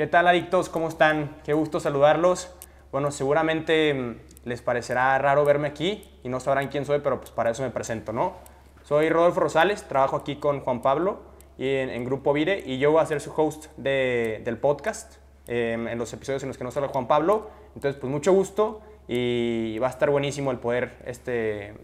¿Qué tal adictos? ¿Cómo están? Qué gusto saludarlos. Bueno, seguramente mm, les parecerá raro verme aquí y no sabrán quién soy, pero pues para eso me presento, ¿no? Soy Rodolfo Rosales, trabajo aquí con Juan Pablo y en, Grupo Vire y yo voy a ser su host del podcast em, en los episodios en los que no sale Juan Pablo. Entonces, pues mucho gusto y va a estar buenísimo el poder este,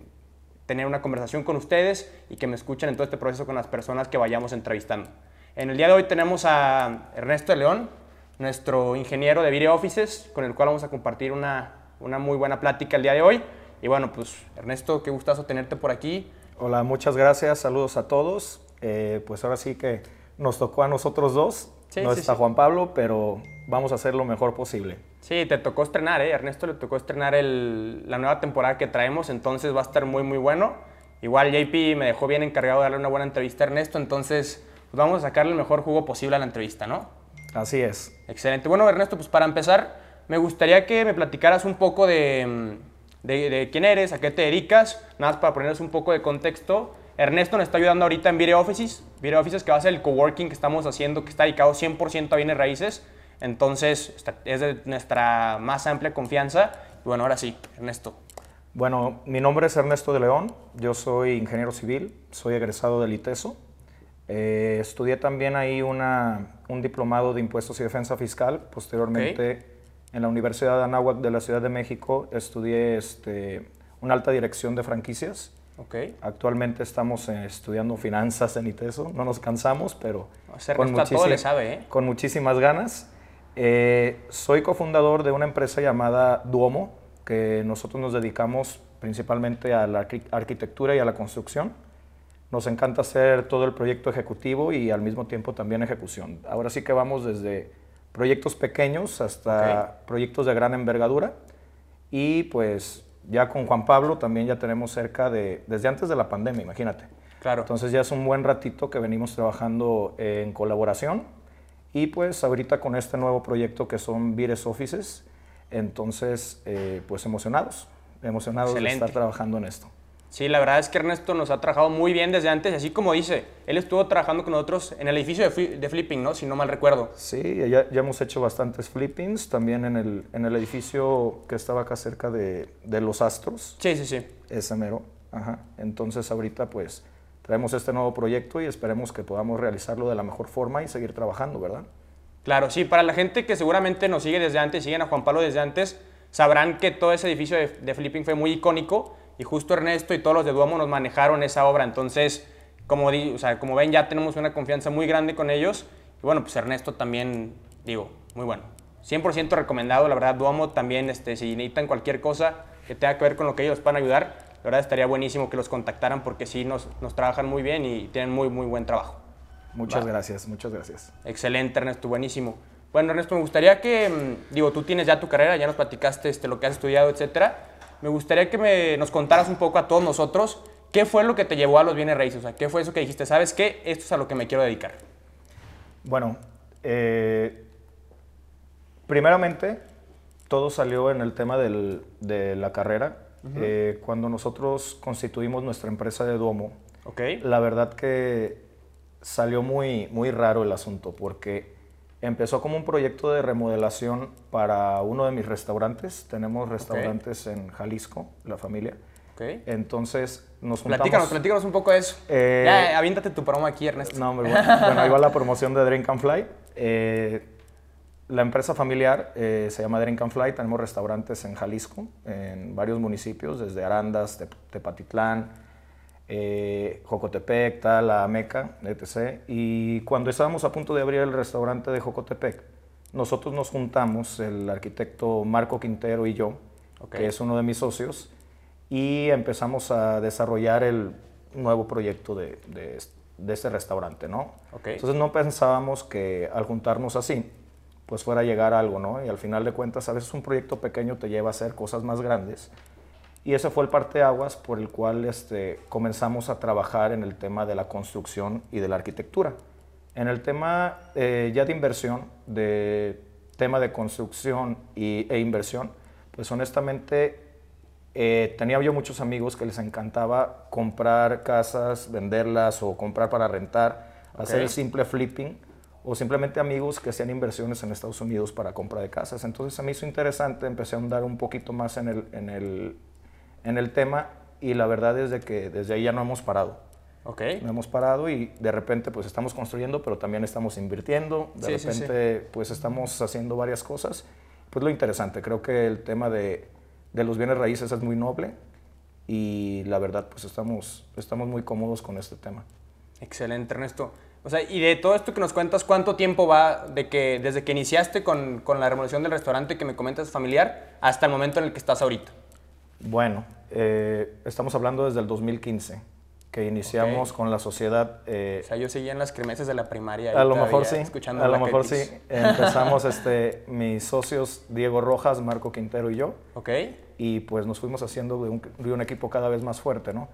tener una conversación con ustedes y que me escuchen en todo este proceso con las personas que vayamos entrevistando. En el día de hoy tenemos a Ernesto de León, nuestro ingeniero de Video Offices, con el cual vamos a compartir una, una muy buena plática el día de hoy. Y bueno, pues Ernesto, qué gustazo tenerte por aquí. Hola, muchas gracias, saludos a todos. Eh, pues ahora sí que nos tocó a nosotros dos. no está Juan Pablo, pero vamos a hacer lo mejor posible. Sí, te tocó estrenar, ¿eh? Ernesto le tocó estrenar el, la nueva temporada que traemos, entonces va a estar muy, muy bueno. Igual JP me dejó bien encargado de darle una buena entrevista a Ernesto, entonces pues vamos a sacarle el mejor jugo posible a la entrevista, ¿no? Así es. Excelente. Bueno, Ernesto, pues para empezar, me gustaría que me platicaras un poco de, de, quién eres, a qué te dedicas, nada más para ponerles un poco de contexto. Ernesto nos está ayudando ahorita en Video Offices, Video Offices que va a ser el coworking que estamos haciendo, que está dedicado 100% a bienes raíces. Entonces, es de nuestra más amplia confianza. Y bueno, ahora sí, Ernesto. Bueno, mi nombre es Ernesto de León, yo soy ingeniero civil, soy egresado del ITESO. Eh, estudié también ahí una, un diplomado de impuestos y defensa fiscal. Posteriormente, en la Universidad de Anáhuac de la Ciudad de México, estudié este, una alta dirección de franquicias. Okay. Actualmente estamos eh, estudiando finanzas en ITESO, no nos cansamos, pero con, todo sabe, ¿eh? con muchísimas ganas. Eh, soy cofundador de una empresa llamada Duomo, que nosotros nos dedicamos principalmente a la arquitectura y a la construcción. Nos encanta hacer todo el proyecto ejecutivo y al mismo tiempo también ejecución. Ahora sí que vamos desde proyectos pequeños hasta proyectos de gran envergadura y pues ya con Juan Pablo también ya tenemos cerca de, desde antes de la pandemia, imagínate. Claro. Entonces ya es un buen ratito que venimos trabajando en colaboración y pues ahorita con este nuevo proyecto que son Vires Offices, entonces eh, pues emocionados, emocionados de estar trabajando en esto. Sí, la verdad es que Ernesto nos ha trabajado muy bien desde antes, así como dice, él estuvo trabajando con nosotros en el edificio de, flipping, ¿no? Si no mal recuerdo. Sí, ya, ya, hemos hecho bastantes flippings, también en el, en el edificio que estaba acá cerca de, de Los Astros. Sí, sí, sí. Ese mero, ajá. Entonces ahorita pues traemos este nuevo proyecto y esperemos que podamos realizarlo de la mejor forma y seguir trabajando, ¿verdad? Claro, sí, para la gente que seguramente nos sigue desde antes, siguen a Juan Pablo desde antes, sabrán que todo ese edificio de, de flipping fue muy icónico y justo Ernesto y todos los de Duomo nos manejaron esa obra. Entonces, como, o sea, como ven, ya tenemos una confianza muy grande con ellos. Y bueno, pues Ernesto también, digo, muy bueno. 100% recomendado, la verdad, Duomo también, este, si necesitan cualquier cosa que tenga que ver con lo que ellos van a ayudar, la verdad estaría buenísimo que los contactaran porque sí nos, nos trabajan muy bien y tienen muy, muy buen trabajo. Muchas gracias, muchas gracias. Excelente, Ernesto, buenísimo. Bueno, Ernesto, me gustaría que, mm, digo, tú tienes ya tu carrera, ya nos platicaste este, lo que has estudiado, etcétera me gustaría que me, nos contaras un poco a todos nosotros qué fue lo que te llevó a los bienes raíces, o sea, qué fue eso que dijiste, ¿sabes qué? Esto es a lo que me quiero dedicar. Bueno, eh, primeramente, todo salió en el tema de la carrera. Eh, cuando nosotros constituimos nuestra empresa de Duomo, okay. la verdad que salió muy, muy raro el asunto, porque Empezó como un proyecto de remodelación para uno de mis restaurantes. Tenemos restaurantes en Jalisco, la familia. Okay. Entonces nos juntamos... Platícanos, platícanos un poco de eso. Eh, ya, aviéntate tu promo aquí, Ernesto. No, hombre, bueno, bueno, ahí va la promoción de Drink and Fly. Eh, la empresa familiar eh, se llama Drink and Fly. Tenemos restaurantes en Jalisco, en varios municipios, desde Arandas, Tepatitlán, eh, Jocotepec, tal, la Meca, etc. Y cuando estábamos a punto de abrir el restaurante de Jocotepec, nosotros nos juntamos, el arquitecto Marco Quintero y yo, que es uno de mis socios, y empezamos a desarrollar el nuevo proyecto de, de, este restaurante, ¿no? Entonces no pensábamos que al juntarnos así, pues fuera a llegar algo, ¿no? Y al final de cuentas, a veces un proyecto pequeño te lleva a hacer cosas más grandes y ese fue el parteaguas por el cual este, comenzamos a trabajar en el tema de la construcción y de la arquitectura. En el tema eh, ya de inversión, de tema de construcción y, e inversión, pues honestamente eh, tenía yo muchos amigos que les encantaba comprar casas, venderlas o comprar para rentar, hacer el simple flipping o simplemente amigos que hacían inversiones en Estados Unidos para compra de casas. Entonces se me hizo interesante, empecé a andar un poquito más en el, en el, en el tema y la verdad es de que desde ahí ya no hemos parado. Ok. No hemos parado y de repente pues estamos construyendo, pero también estamos invirtiendo, de Sí, sí, repente pues estamos haciendo varias cosas. Pues lo interesante, creo que el tema de, de los bienes raíces es muy noble y la verdad pues estamos, estamos muy cómodos con este tema. Excelente, Ernesto. O sea, y de todo esto que nos cuentas, ¿cuánto tiempo va de que, desde que iniciaste con, con la remodelación del restaurante que me comentas familiar hasta el momento en el que estás ahorita? Bueno, eh, estamos hablando desde el 2015, que iniciamos con la sociedad. eh, O sea, yo seguía en las cremeses de la primaria. a lo mejor sí, Escuchando a lo mejor sí. Empezamos este, mis socios Diego Rojas, Marco Quintero y yo, Ok. y pues nos fuimos haciendo de un, de un equipo cada vez más fuerte, ¿no?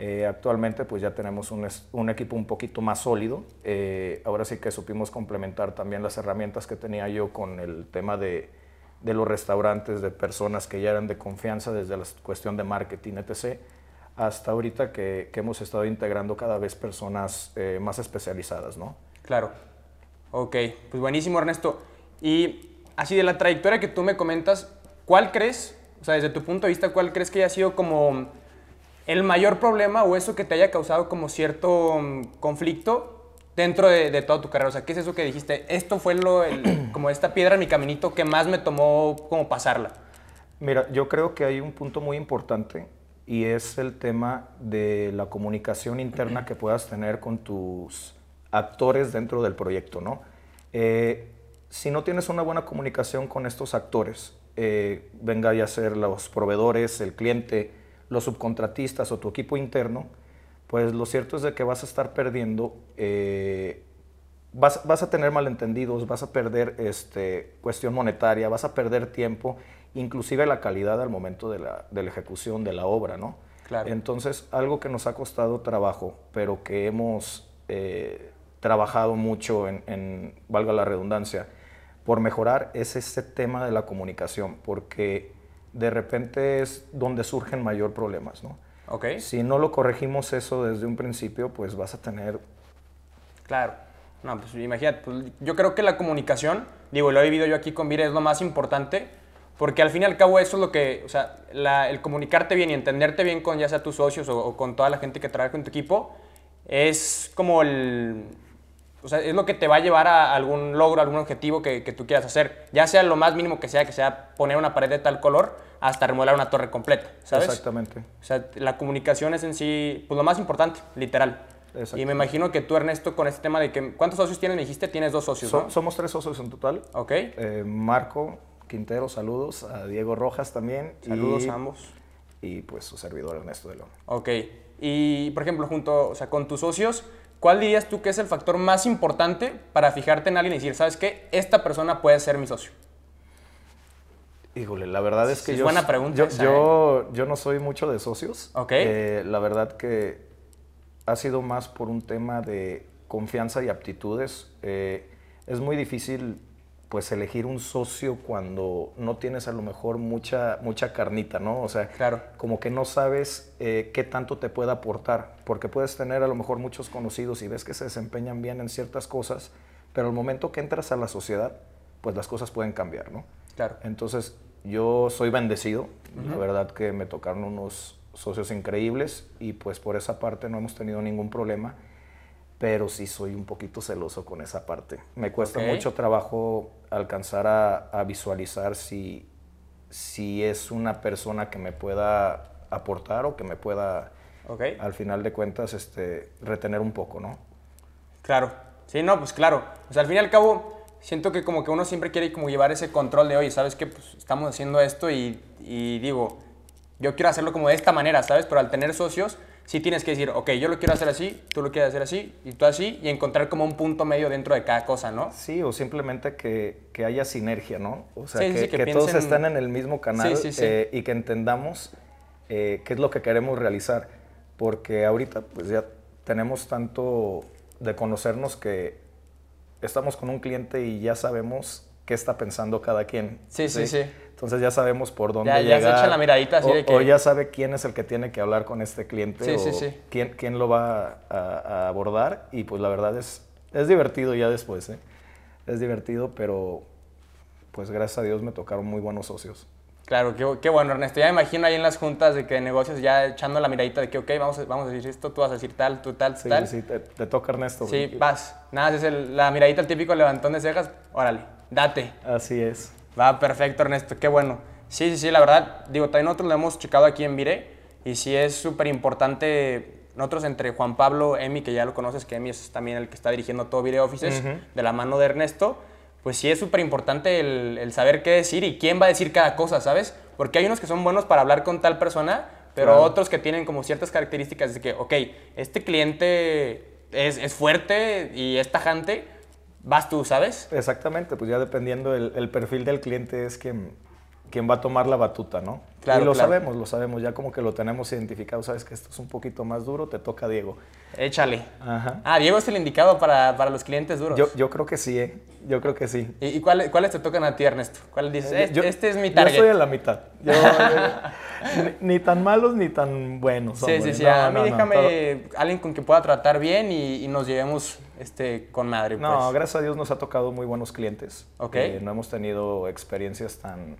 Eh, actualmente pues ya tenemos un, un equipo un poquito más sólido. Ahora sí que supimos complementar también las herramientas que tenía yo con el tema de, de los restaurantes, de personas que ya eran de confianza desde la cuestión de marketing, etc. Hasta ahorita que, hemos estado integrando cada vez personas eh, más especializadas, ¿no? Claro. Ok, pues buenísimo, Ernesto. Y así de la trayectoria que tú me comentas, ¿cuál crees, o sea, desde tu punto de vista, cuál crees que haya sido como el mayor problema o eso que te haya causado como cierto mm, conflicto dentro de, de toda tu carrera? O sea, ¿qué es eso que dijiste? Esto fue lo, el- como esta piedra en mi caminito que más me tomó como pasarla. Mira, yo creo que hay un punto muy importante y es el tema de la comunicación interna que puedas tener con tus actores dentro del proyecto, ¿no? Eh, si no tienes una buena comunicación con estos actores, eh, venga ya a ser los proveedores, el cliente, los subcontratistas o tu equipo interno, pues lo cierto es de que vas a estar perdiendo eh, vas, vas a tener malentendidos, vas a perder este, cuestión monetaria, vas a perder tiempo, inclusive la calidad al momento de la, de la ejecución de la obra, ¿no? Claro. Entonces, algo que nos ha costado trabajo, pero que hemos eh, trabajado mucho en, en, valga la redundancia, por mejorar es ese tema de la comunicación, porque de repente es donde surgen mayor problemas, ¿no? Ok, Si no lo corregimos eso desde un principio, pues vas a tener claro. No, pues imagínate, pues, yo creo que la comunicación, digo, lo he vivido yo aquí con Vire, es lo más importante, porque al fin y al cabo eso es lo que, o sea, la- el comunicarte bien y entenderte bien con ya sea tus socios o, o con toda la gente que trabaja en tu equipo, es como el, o sea, es lo que te va a llevar a algún logro, algún objetivo que, que tú quieras hacer, ya sea lo más mínimo que sea, que sea poner una pared de tal color, hasta remodelar una torre completa, ¿sabes? exactamente. O sea, la comunicación es en sí, pues lo más importante, literal. Y me imagino que tú, Ernesto, con este tema de que, ¿cuántos socios tienes? Me dijiste, tienes dos socios, So- ¿no? somos tres socios en total. Ok. Eh, Marco Quintero, saludos. A Diego Rojas también. Saludos y, a ambos. Y pues su servidor Ernesto de León. Ok. Y, por ejemplo, junto, o sea, con tus socios, ¿cuál dirías tú que es el factor más importante para fijarte en alguien y decir, ¿sabes qué? Esta persona puede ser mi socio. Híjole, la verdad es que es yo, buena pregunta yo, esa, yo, yo no soy mucho de socios. Ok. Eh, la verdad que ha sido más por un tema de confianza y aptitudes. Eh, es muy difícil pues elegir un socio cuando no tienes a lo mejor mucha, mucha carnita, ¿no? O sea, Claro. como que no sabes eh, qué tanto te puede aportar, porque puedes tener a lo mejor muchos conocidos y ves que se desempeñan bien en ciertas cosas, pero al momento que entras a la sociedad, pues las cosas pueden cambiar, ¿no? Claro. Entonces, yo soy bendecido, la verdad que me tocaron unos socios increíbles y pues por esa parte no hemos tenido ningún problema, pero sí soy un poquito celoso con esa parte. Me cuesta mucho trabajo alcanzar a, a visualizar si, si es una persona que me pueda aportar o que me pueda, al final de cuentas, este, retener un poco, ¿no? Claro. Sí, no, pues claro. O sea, al fin y al cabo, siento que como que uno siempre quiere como llevar ese control de, oye, ¿sabes qué? Pues estamos haciendo esto y, y digo, yo quiero hacerlo como de esta manera, ¿sabes? Pero al tener socios, sí tienes que decir, ok, yo lo quiero hacer así, tú lo quieres hacer así, y tú así, y encontrar como un punto medio dentro de cada cosa, ¿no? Sí, o simplemente que, que haya sinergia, ¿no? O sea, Sí, que, sí, que que todos piensen- estén en el mismo canal sí. eh, y que entendamos eh, qué es lo que queremos realizar. Porque ahorita pues ya tenemos tanto de conocernos que estamos con un cliente y ya sabemos qué está pensando cada quien. Sí, sí, sí. Entonces ya sabemos por dónde Ya- ya se llegar. echan la miradita así o, de que- o ya sabe quién es el que tiene que hablar con este cliente Sí, o sí, sí. Quién, quién lo va a, a abordar y pues la verdad es es divertido ya después, ¿eh? Es divertido, pero pues gracias a Dios me tocaron muy buenos socios. Claro, qué, bueno, Ernesto. Ya me imagino ahí en las juntas de que negocios ya echando la miradita de que, ok, vamos, vamos a decir esto, tú vas a decir tal, tú tal, sí, tal. Sí, te, te toca Ernesto. Sí, vas. Nada, es la miradita, el típico levantón de cejas, órale, date. Así es. Va, perfecto, Ernesto, qué bueno. Sí, sí, sí, la verdad, digo, también nosotros lo hemos checado aquí en Vire y sí es súper importante, nosotros entre Juan Pablo, Emi, que ya lo conoces, que Emi es también el que está dirigiendo todo Vire Offices, de la mano de Ernesto, pues sí es súper importante el, saber qué decir y quién va a decir cada cosa, ¿sabes? Porque hay unos que son buenos para hablar con tal persona, pero otros que tienen como ciertas características de que, ok, este cliente es, es fuerte y es tajante, vas tú, ¿sabes? Exactamente, pues ya dependiendo el, el perfil del cliente es quien, quien va a tomar la batuta, ¿no? Claro, y lo claro. sabemos, lo sabemos, ya como que lo tenemos identificado, sabes que esto es un poquito más duro, te toca Diego. Échale. Ajá. Ah, Diego es el indicado para, para los clientes duros. Yo, yo creo que sí, ¿eh? Yo creo que sí. ¿Y, y cuáles, cuáles te tocan a ti, Ernesto? ¿Cuáles dices? Este, Yo- este es mi target. Yo soy a la mitad. Yo- ni, ni tan malos ni tan buenos. Sí, hombre. sí, sí. No, a mí no, no, déjame alguien con que pueda tratar bien y, y nos llevemos este, con madre. No, pues. gracias a Dios nos ha tocado muy buenos clientes. Ok. Eh, no hemos tenido experiencias tan,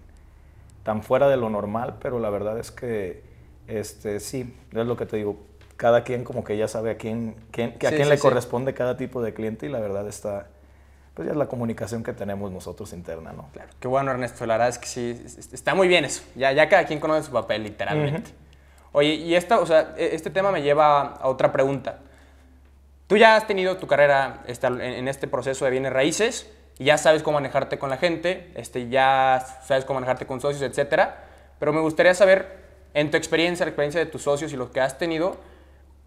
tan fuera de lo normal, pero la verdad es que este, sí, es lo que te digo. Cada quien como que ya sabe a quién, quién- que a Sí, quién sí, le sí. corresponde cada tipo de cliente y la verdad está, pues ya es la comunicación que tenemos nosotros interna, ¿no? Claro, qué bueno, Ernesto. La verdad es que sí, es- es- está muy bien eso. Ya, ya cada quien conoce su papel, literalmente. Oye, y esta, o sea, e- este tema me lleva a otra pregunta. Tú ya has tenido tu carrera en, en este proceso de bienes raíces ya sabes cómo manejarte con la gente, este, ya sabes cómo manejarte con socios, etcétera. Pero me gustaría saber, en tu experiencia, la experiencia de tus socios y los que has tenido,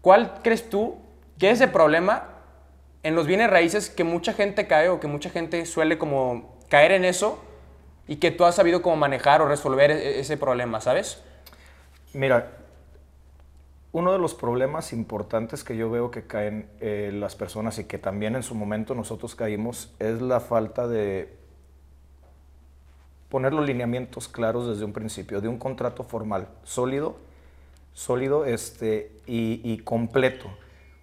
¿cuál crees tú que es el problema en los bienes raíces que mucha gente cae o que mucha gente suele como caer en eso y que tú has sabido cómo manejar o resolver e- ese problema, ¿sabes? Mira, uno de los problemas importantes que yo veo que caen eh, las personas y que también en su momento nosotros caímos es la falta de poner los lineamientos claros desde un principio, de un contrato formal, sólido, sólido este, y, completo.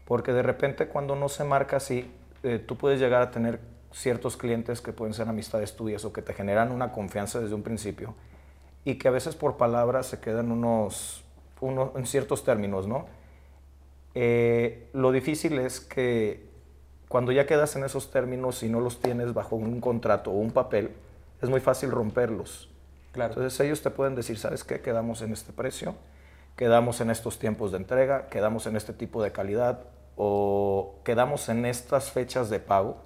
Porque de repente cuando no se marca así, eh, tú puedes llegar a tener ciertos clientes que pueden ser amistades tuyas o que te generan una confianza desde un principio y que a veces por palabras se quedan unos, unos en ciertos términos, ¿no? Eh, lo difícil es que cuando ya quedas en esos términos y no los tienes bajo un contrato o un papel, es muy fácil romperlos. Claro. Entonces ellos te pueden decir, ¿sabes qué? Quedamos en este precio, quedamos en estos tiempos de entrega, quedamos en este tipo de calidad o quedamos en estas fechas de pago.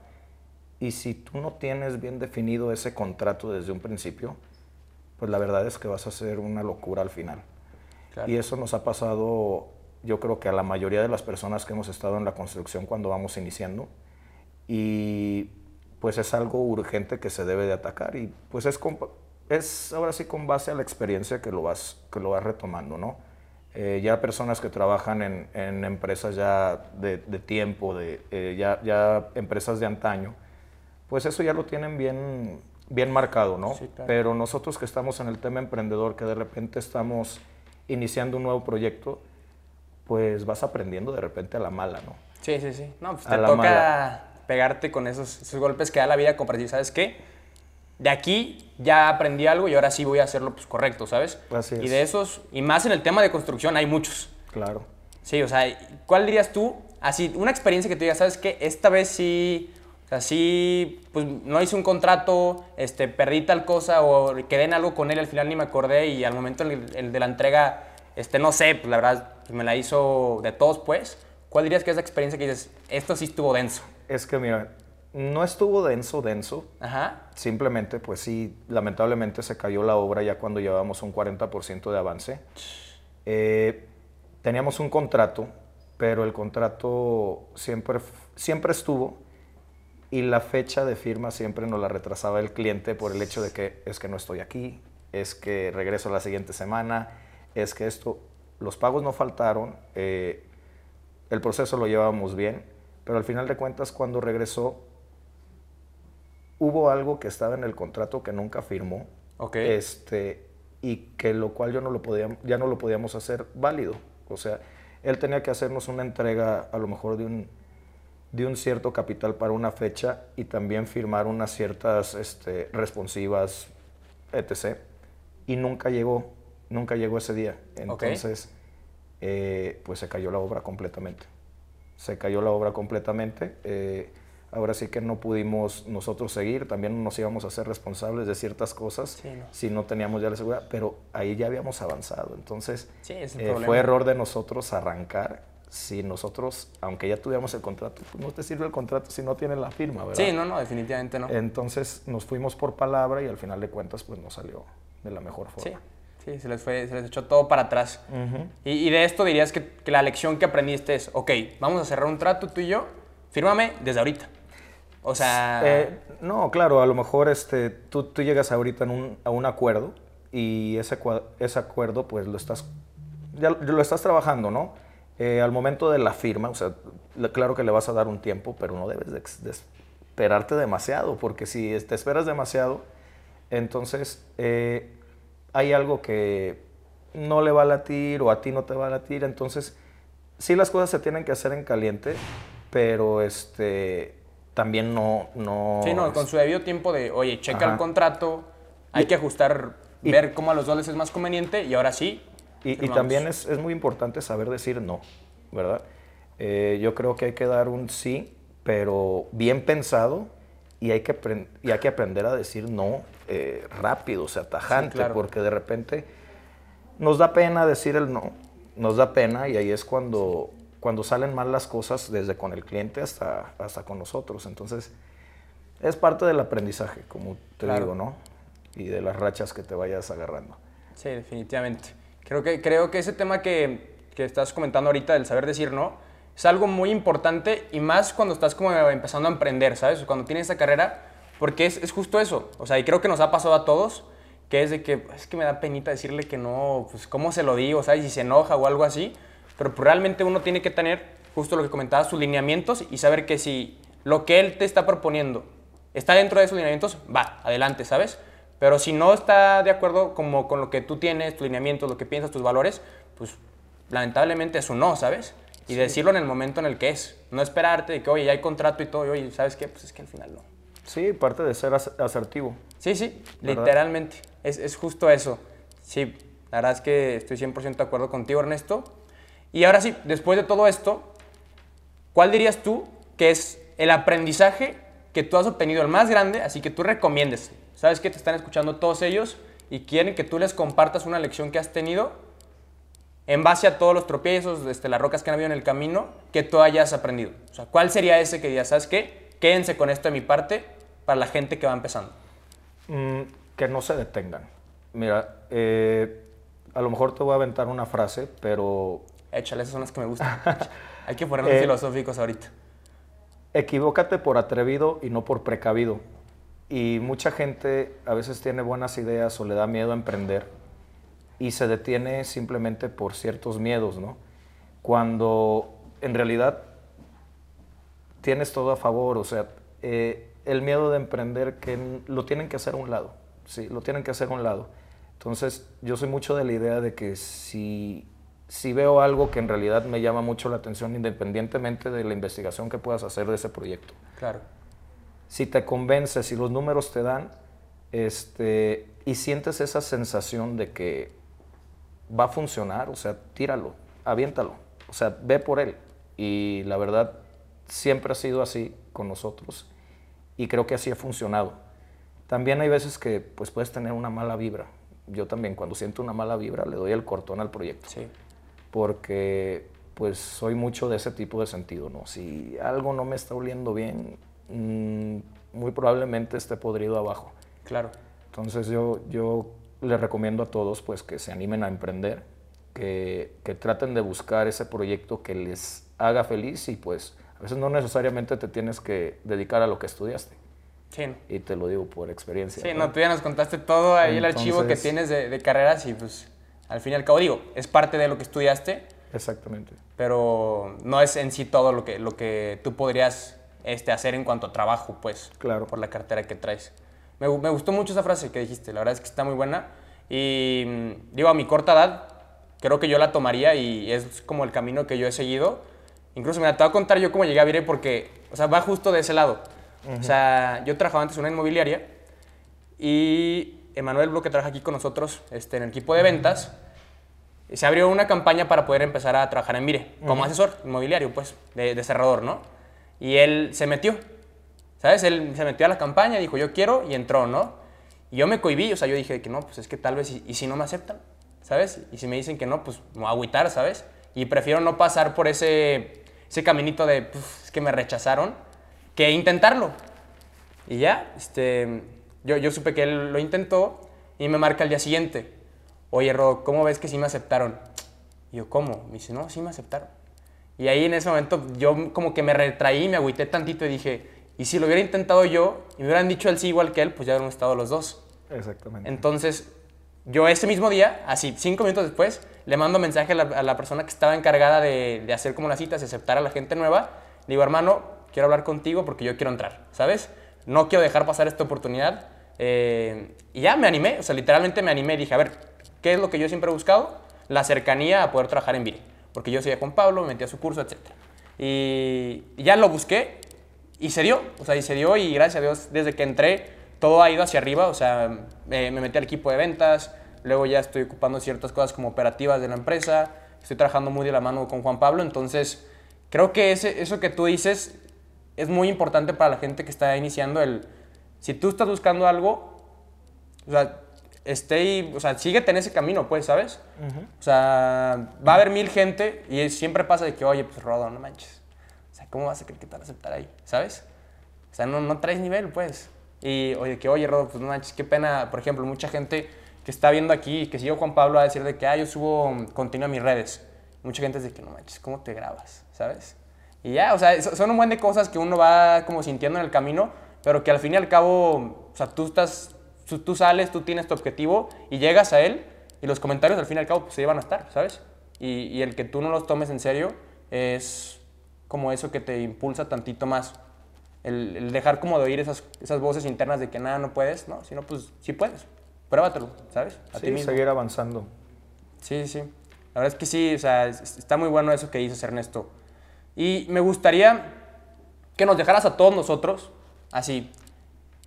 Y si tú no tienes bien definido ese contrato desde un principio, pues la verdad es que vas a hacer una locura al final. Claro. Y eso nos ha pasado, yo creo que a la mayoría de las personas que hemos estado en la construcción cuando vamos iniciando. Y pues es algo urgente que se debe de atacar. Y pues es, con- es ahora sí con base a la experiencia que lo vas, que lo vas retomando, ¿no? Eh, ya personas que trabajan en, en empresas ya de, de tiempo, de, eh, ya, ya empresas de antaño, pues eso ya lo tienen bien, bien marcado, ¿no? Sí, claro. Pero nosotros que estamos en el tema emprendedor, que de repente estamos iniciando un nuevo proyecto, pues vas aprendiendo de repente a la mala, ¿no? Sí, sí, sí. No, pues A te toca mala. pegarte con esos, esos golpes que da la vida decir, ¿sabes qué? De aquí ya aprendí algo y ahora sí voy a hacerlo pues, correcto, ¿sabes? Así Y es. de esos, y más en el tema de construcción, hay muchos. Claro. Sí, o sea, ¿cuál dirías tú? Así, una experiencia que tú digas, ¿sabes qué? Esta vez sí, o sea, sí, pues no hice un contrato, este, perdí tal cosa o quedé en algo con él, al final ni me acordé y al momento el, el de la entrega, este, no sé, pues la verdad, me la hizo de todos, pues. ¿Cuál dirías que es la experiencia que dices, esto sí estuvo denso? Es que mira, no estuvo denso, denso. Ajá, Simplemente, pues sí, lamentablemente se cayó la obra ya cuando llevábamos un 40% de avance. Eh, teníamos un contrato, pero el contrato siempre, siempre estuvo y la fecha de firma siempre nos la retrasaba el cliente por el hecho de que es que no estoy aquí, es que regreso la siguiente semana, es que esto, los pagos no faltaron, eh, el proceso lo llevábamos bien, pero al final de cuentas cuando regresó hubo algo que estaba en el contrato que nunca firmó. ok. Este, y que lo cual yo no lo podía, ya no lo podíamos hacer válido. O sea, él tenía que hacernos una entrega a lo mejor de un de un cierto capital para una fecha y también firmar unas ciertas este, responsivas, etc. Y nunca llegó, nunca llegó ese día. Entonces, eh, pues se cayó la obra completamente. Se cayó la obra completamente. Eh, ahora sí que no pudimos nosotros seguir, también nos íbamos a ser responsables de ciertas cosas si no teníamos ya la seguridad, pero ahí ya habíamos avanzado. Entonces, eh, fue error de nosotros arrancar. Si nosotros, aunque ya tuviéramos el contrato, pues no te sirve el contrato si no tienes la firma, ¿verdad? Sí, no, no, definitivamente no. Entonces nos fuimos por palabra y al final de cuentas pues no salió de la mejor forma. Sí. Sí, se les, fue, se les echó todo para atrás. y, de esto dirías que, que, la lección que aprendiste es, ok, vamos a cerrar un trato tú y yo, fírmame desde ahorita. O sea... Eh, no, claro, a lo mejor este, tú, tú llegas ahorita a un acuerdo y ese, ese acuerdo pues lo estás, ya lo estás trabajando, ¿no? Eh, al momento de la firma, o sea, claro que le vas a dar un tiempo, pero no debes de, esperarte demasiado, porque si te esperas demasiado, entonces eh, hay algo que no le va a latir o a ti no te va a latir, entonces sí las cosas se tienen que hacer en caliente, pero este también no... no sí, no, con su debido tiempo de, oye, checa el contrato, hay que ajustar, ver cómo a los dos les es más conveniente y ahora sí. Y, también es, es, muy importante saber decir no, ¿verdad? Eh, yo creo que hay que dar un sí, pero bien pensado y hay que, y hay que aprender a decir no eh, rápido, o sea, tajante, porque de repente nos da pena decir el no, nos da pena y ahí es cuando cuando salen mal las cosas desde con el cliente hasta, hasta con nosotros. Entonces, es parte del aprendizaje, como te digo, ¿no? Y de las rachas que te vayas agarrando. Sí, definitivamente. Creo que, creo que ese tema que, que estás comentando ahorita del saber decir no, es algo muy importante y más cuando estás como empezando a emprender, ¿sabes? Cuando tienes esa carrera, porque es, es, justo eso. O sea, y creo que nos ha pasado a todos, que es de que es que me da penita decirle que no, pues cómo se lo digo, ¿sabes? Si se enoja o algo así pero pues, realmente uno tiene que tener, justo lo que comentaba, sus lineamientos y saber que si lo que él te está proponiendo está dentro de esos lineamientos, va, adelante, ¿sabes? Pero si no está de acuerdo como con lo que tú tienes, tus lineamientos, lo que piensas, tus valores, pues lamentablemente es un no, ¿sabes? Y decirlo en el momento en el que es. No esperarte de que, oye, ya hay contrato y todo, y oye, ¿sabes qué? Pues es que al final no. Sí, parte de ser asertivo. Sí, sí, literalmente. Es, es, justo eso. Sí, la verdad es que estoy 100% de acuerdo contigo, Ernesto. Y ahora sí, después de todo esto, ¿cuál dirías tú que es el aprendizaje que tú has obtenido el más grande, así que tú recomiendes? Sabes que te están escuchando todos ellos y quieren que tú les compartas una lección que has tenido en base a todos los tropiezos, desde las rocas que han habido en el camino, que tú hayas aprendido. O sea, ¿cuál sería ese que dirías, sabes qué? Quédense con esto de mi parte para la gente que va empezando. Mm, que no se detengan. Mira, eh, a lo mejor te voy a aventar una frase, pero Échale, esas son las que me gustan. Hay que ponernos eh, filosóficos ahorita. Equivócate por atrevido y no por precavido. Y mucha gente a veces tiene buenas ideas o le da miedo a emprender y se detiene simplemente por ciertos miedos, ¿no? Cuando en realidad tienes todo a favor, o sea, eh, el miedo de emprender que lo tienen que hacer a un lado, sí, lo tienen que hacer a un lado. Entonces, yo soy mucho de la idea de que si si veo algo que en realidad me llama mucho la atención, independientemente de la investigación que puedas hacer de ese proyecto. Claro. Si te convence, si los números te dan, este, y sientes esa sensación de que va a funcionar, o sea, tíralo, aviéntalo, o sea, ve por él. Y la verdad, siempre ha sido así con nosotros y creo que así ha funcionado. También hay veces que pues puedes tener una mala vibra. Yo también cuando siento una mala vibra le doy el cortón al proyecto. Sí porque pues soy mucho de ese tipo de sentido, ¿no? Si algo no me está oliendo bien, mm, muy probablemente esté podrido abajo. Claro. Entonces yo, yo les recomiendo a todos pues que se animen a emprender, que, que traten de buscar ese proyecto que les haga feliz y pues a veces no necesariamente te tienes que dedicar a lo que estudiaste. Sí. Y te lo digo por experiencia. Sí, no, tú ya nos contaste todo ahí el archivo que tienes de, de carreras y pues al fin y al cabo, digo, es parte de lo que estudiaste. Exactamente. Pero no es en sí todo lo que, lo que tú podrías este, hacer en cuanto a trabajo, pues. Claro. Por la cartera que traes. Me, me, gustó mucho esa frase que dijiste, la verdad es que está muy buena. Y mm, digo, a mi corta edad, creo que yo la tomaría y es como el camino que yo he seguido. Incluso, me te voy a contar yo cómo llegué a Vire porque, o sea, va justo de ese lado. O sea, yo trabajaba antes en una inmobiliaria y Emanuel Blo, que trabaja aquí con nosotros este, en el equipo de ventas, se abrió una campaña para poder empezar a trabajar en Vire, como asesor inmobiliario, pues, de, de, cerrador, ¿no? Y él se metió, ¿sabes? Él se metió a la campaña, dijo, yo quiero, y entró, ¿no? Y yo me cohibí, o sea, yo dije que no, pues es que tal vez, y, si no me aceptan, ¿sabes? Y si me dicen que no, pues me agüitar, ¿sabes? Y prefiero no pasar por ese, ese caminito de, es que me rechazaron, que intentarlo. Y ya, este, yo, yo supe que él lo intentó y me marca el día siguiente. Oye, Ro, ¿cómo ves que sí me aceptaron? Y yo, ¿cómo? Me dice, no, sí me aceptaron. Y ahí en ese momento yo como que me retraí, me agüité tantito y dije, ¿y si lo hubiera intentado yo y me hubieran dicho él sí igual que él, pues ya hubiéramos estado los dos? Exactamente. Entonces, yo ese mismo día, así cinco minutos después, le mando mensaje a la, a la persona que estaba encargada de, de, hacer como las citas y aceptar a la gente nueva. Le digo, hermano, quiero hablar contigo porque yo quiero entrar, ¿sabes? No quiero dejar pasar esta oportunidad. Eh, y ya me animé, o sea, literalmente me animé. Dije, a ver, ¿qué es lo que yo siempre he buscado? La cercanía a poder trabajar en Vire. Porque yo seguía con Pablo, me metí a su curso, etc. Y, ya lo busqué y se dio, o sea, y se dio y gracias a Dios, desde que entré, todo ha ido hacia arriba, o sea, me, me metí al equipo de ventas, luego ya estoy ocupando ciertas cosas como operativas de la empresa, estoy trabajando muy de la mano con Juan Pablo, entonces creo que eso que tú dices es muy importante para la gente que está iniciando el, si tú estás buscando algo, o sea, esté, o sea, síguete en ese camino, pues, ¿sabes? Uh -huh. O sea, va a haber mil gente y siempre pasa de que, oye, pues, Rodo, no manches. O sea, ¿cómo vas a creer que te van a aceptar ahí? ¿Sabes? O sea, no, no traes nivel, pues. Y, oye, que, oye, Rodo, pues, no manches, qué pena, por ejemplo, mucha gente que está viendo aquí, que sigue Juan Pablo a decir de que, ah, yo subo contenido a mis redes. Mucha gente es de que, no manches, ¿cómo te grabas? ¿Sabes? Y ya, o sea, son un buen de cosas que uno va como sintiendo en el camino, pero que al fin y al cabo, o sea, tú estás, tú, tú sales, tú tienes tu objetivo y llegas a él y los comentarios al fin y al cabo pues, se llevan a estar, ¿sabes? Y, y, el que tú no los tomes en serio es como eso que te impulsa tantito más. El, el dejar como de oír esas, esas voces internas de que nada, no puedes, ¿no? Sino pues sí puedes. Pruébatelo, ¿sabes? A sí, ti mismo. seguir avanzando. Sí, sí. La verdad es que sí, o sea, está muy bueno eso que dices, Ernesto. Y me gustaría que nos dejaras a todos nosotros, así,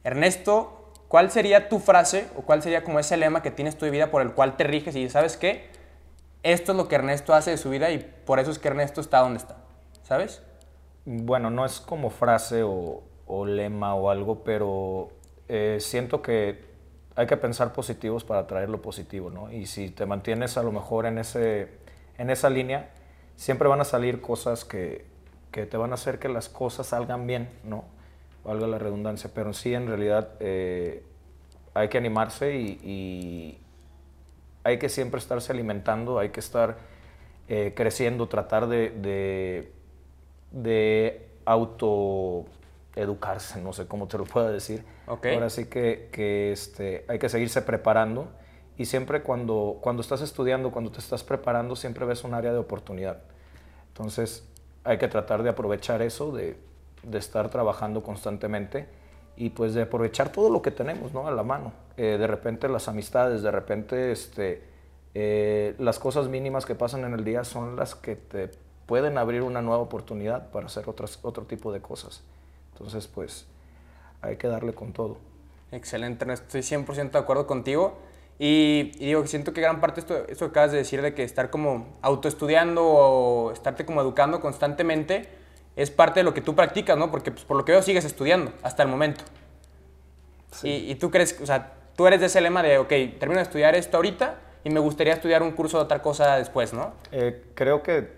Ernesto, ¿cuál sería tu frase o cuál sería como ese lema que tienes tú de vida por el cual te riges y sabes qué? Esto es lo que Ernesto hace de su vida y por eso es que Ernesto está donde está, ¿sabes? Bueno, no es como frase o, o lema o algo, pero eh, siento que hay que pensar positivos para traer lo positivo, ¿no? Y si te mantienes a lo mejor en, ese, en esa línea, siempre van a salir cosas que, que, te van a hacer que las cosas salgan bien, ¿no? Valga la redundancia, pero sí en realidad eh, hay que animarse y, y, hay que siempre estarse alimentando, hay que estar eh, creciendo, tratar de, de, de autoeducarse, no sé cómo te lo puedo decir. Okay. Ahora sí que, que este, hay que seguirse preparando y siempre cuando, cuando estás estudiando, cuando te estás preparando, siempre ves un área de oportunidad. Entonces hay que tratar de aprovechar eso, de, de estar trabajando constantemente y pues de aprovechar todo lo que tenemos ¿no? a la mano. Eh, de repente las amistades, de repente este, eh, las cosas mínimas que pasan en el día son las que te pueden abrir una nueva oportunidad para hacer otras, otro tipo de cosas. Entonces pues hay que darle con todo. Excelente, estoy 100% de acuerdo contigo. Y, y, digo, siento que gran parte de esto, esto que acabas de decir de que estar como autoestudiando o estarte como educando constantemente es parte de lo que tú practicas, ¿no? Porque pues, por lo que veo sigues estudiando hasta el momento. Sí. Y, y, tú crees, o sea, tú eres de ese lema de, ok, termino de estudiar esto ahorita y me gustaría estudiar un curso de otra cosa después, ¿no? Eh, creo que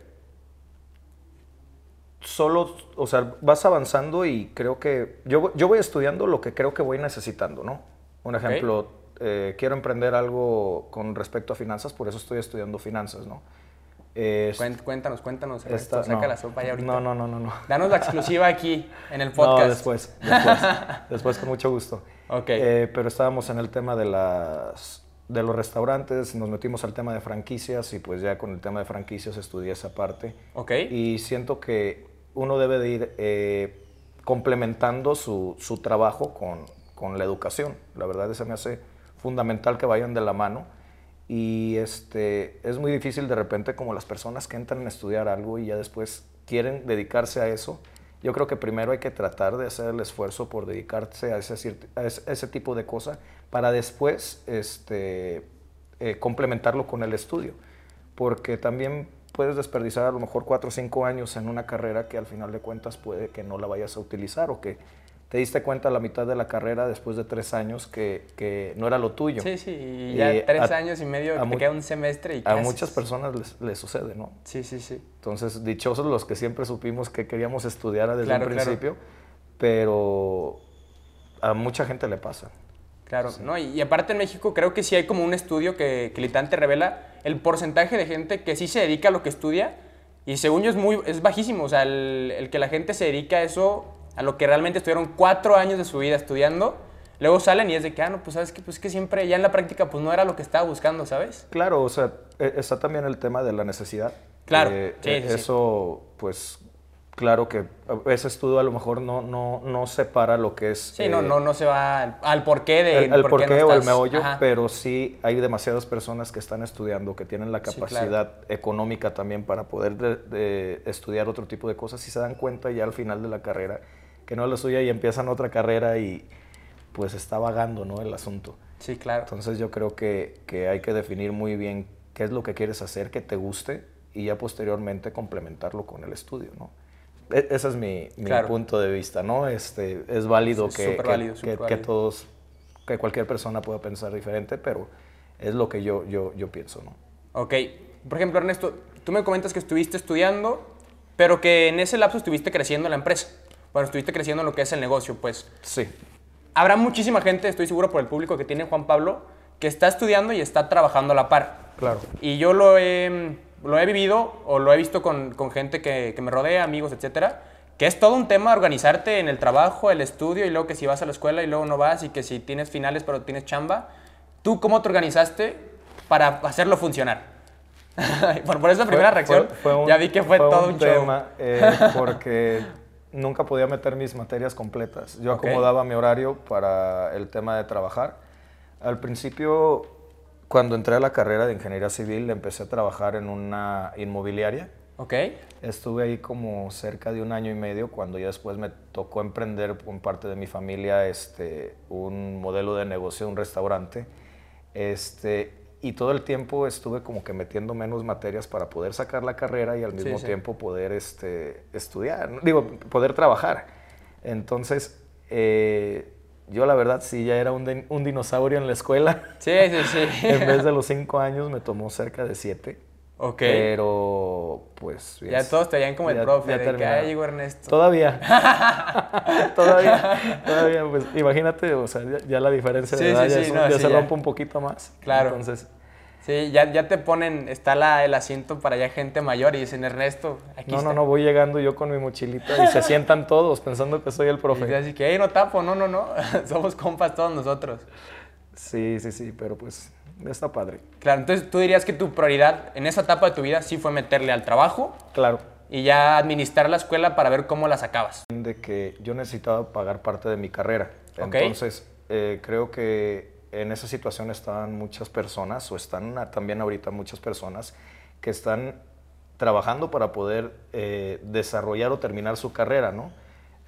solo, o sea, vas avanzando y creo que yo, yo voy estudiando lo que creo que voy necesitando, ¿no? Un ejemplo, okay. eh, quiero emprender algo con respecto a finanzas, por eso estoy estudiando finanzas, ¿no? Eh, cuéntanos, cuéntanos, saca no, la sopa ya ahorita. No, no, no, no, no. Danos la exclusiva aquí en el podcast. No, después, después, después con mucho gusto. Ok. Eh, pero estábamos en el tema de las de los restaurantes, nos metimos al tema de franquicias y pues ya con el tema de franquicias estudié esa parte. Ok. Y siento que uno debe de ir eh, complementando su, su trabajo con, con, la educación. La verdad, eso me hace fundamental que vayan de la mano. Y este, es muy difícil de repente como las personas que entran a estudiar algo y ya después quieren dedicarse a eso, yo creo que primero hay que tratar de hacer el esfuerzo por dedicarse a ese, a ese, tipo de cosas para después este, eh, complementarlo con el estudio. Porque también puedes desperdiciar a lo mejor cuatro o cinco años en una carrera que al final de cuentas puede que no la vayas a utilizar o que te diste cuenta a la mitad de la carrera después de tres años que, que no era lo tuyo. Sí, sí, y ya tres años y medio, te queda un semestre y A muchas personas les, sucede, ¿no? Sí, sí, sí. Entonces, dichosos los que siempre supimos que queríamos estudiar desde el principio, pero a mucha gente le pasa. Claro, ¿no? Y, aparte en México creo que sí hay como un estudio que, que literalmente revela el porcentaje de gente que sí se dedica a lo que estudia y según yo es, muy, es bajísimo, o sea, el, el que la gente se dedica a eso a lo que realmente estuvieron cuatro años de su vida estudiando, luego salen y es de que, ah, no, pues sabes que, pues que siempre ya en la práctica pues no era lo que estaba buscando, ¿sabes? Claro, o sea, e, está también el tema de la necesidad. Claro, eh, sí, eso, pues, claro que ese estudio a lo mejor no, no, no separa lo que es... Sí, no, eh, no, no se va al, porqué de... El, porqué, o el meollo, pero sí hay demasiadas personas que están estudiando, que tienen la capacidad económica también para poder de, estudiar otro tipo de cosas y se dan cuenta ya al final de la carrera que no es la suya y empiezan otra carrera y pues está vagando, ¿no? El asunto. Sí, claro. Entonces yo creo que, que hay que definir muy bien qué es lo que quieres hacer, que te guste y ya posteriormente complementarlo con el estudio, ¿no? E, ese es mi, mi punto de vista, ¿no? Este, es válido, que, que, que, todos, que cualquier persona pueda pensar diferente, pero es lo que yo, yo, yo pienso, ¿no? Ok. Por ejemplo, Ernesto, tú me comentas que estuviste estudiando, pero que en ese lapso estuviste creciendo en la empresa bueno, estuviste creciendo en lo que es el negocio, pues. Sí. Habrá muchísima gente, estoy seguro por el público que tiene Juan Pablo, que está estudiando y está trabajando a la par. Claro. Y yo lo he, lo he vivido o lo he visto con, con gente que, que, me rodea, amigos, etcétera, que es todo un tema organizarte en el trabajo, el estudio y luego que si vas a la escuela y luego no vas y que si tienes finales pero tienes chamba. ¿Tú cómo te organizaste para hacerlo funcionar? por, por esa primera reacción, ya vi que fue, todo un, tema, eh, porque nunca podía meter mis materias completas. Yo acomodaba mi horario para el tema de trabajar. Al principio, cuando entré a la carrera de ingeniería civil, empecé a trabajar en una inmobiliaria. Ok. Estuve ahí como cerca de un año y medio cuando ya después me tocó emprender con parte de mi familia este, un modelo de negocio, un restaurante. Este, y todo el tiempo estuve como que metiendo menos materias para poder sacar la carrera y al mismo tiempo poder este, estudiar, digo, poder trabajar. Entonces, eh, yo la verdad sí ya era un, un, dinosaurio en la escuela. Sí, sí, sí. en vez de los cinco años me tomó cerca de siete. Ok. Pero, pues... Ya todos te veían como el profe, ya de que, llegó Ernesto. Todavía. todavía, todavía, pues imagínate, o sea, ya, la diferencia de edad ya, se rompe un poquito más. Claro. Entonces... Sí, ya, ya te ponen, está la, el asiento para ya gente mayor y dicen, Ernesto, aquí No, no, no, voy llegando yo con mi mochilita y se sientan todos pensando que soy el profe. Y así que, hey, no tapo, no, no, no, somos compas todos nosotros. Sí, sí, sí, pero pues está padre. Claro, entonces tú dirías que tu prioridad en esa etapa de tu vida sí fue meterle al trabajo. Claro. Y ya administrar la escuela para ver cómo la sacabas. De que yo necesitaba pagar parte de mi carrera. Entonces, eh, creo que en esa situación están muchas personas, o están también ahorita muchas personas, que están trabajando para poder eh, desarrollar o terminar su carrera, ¿no?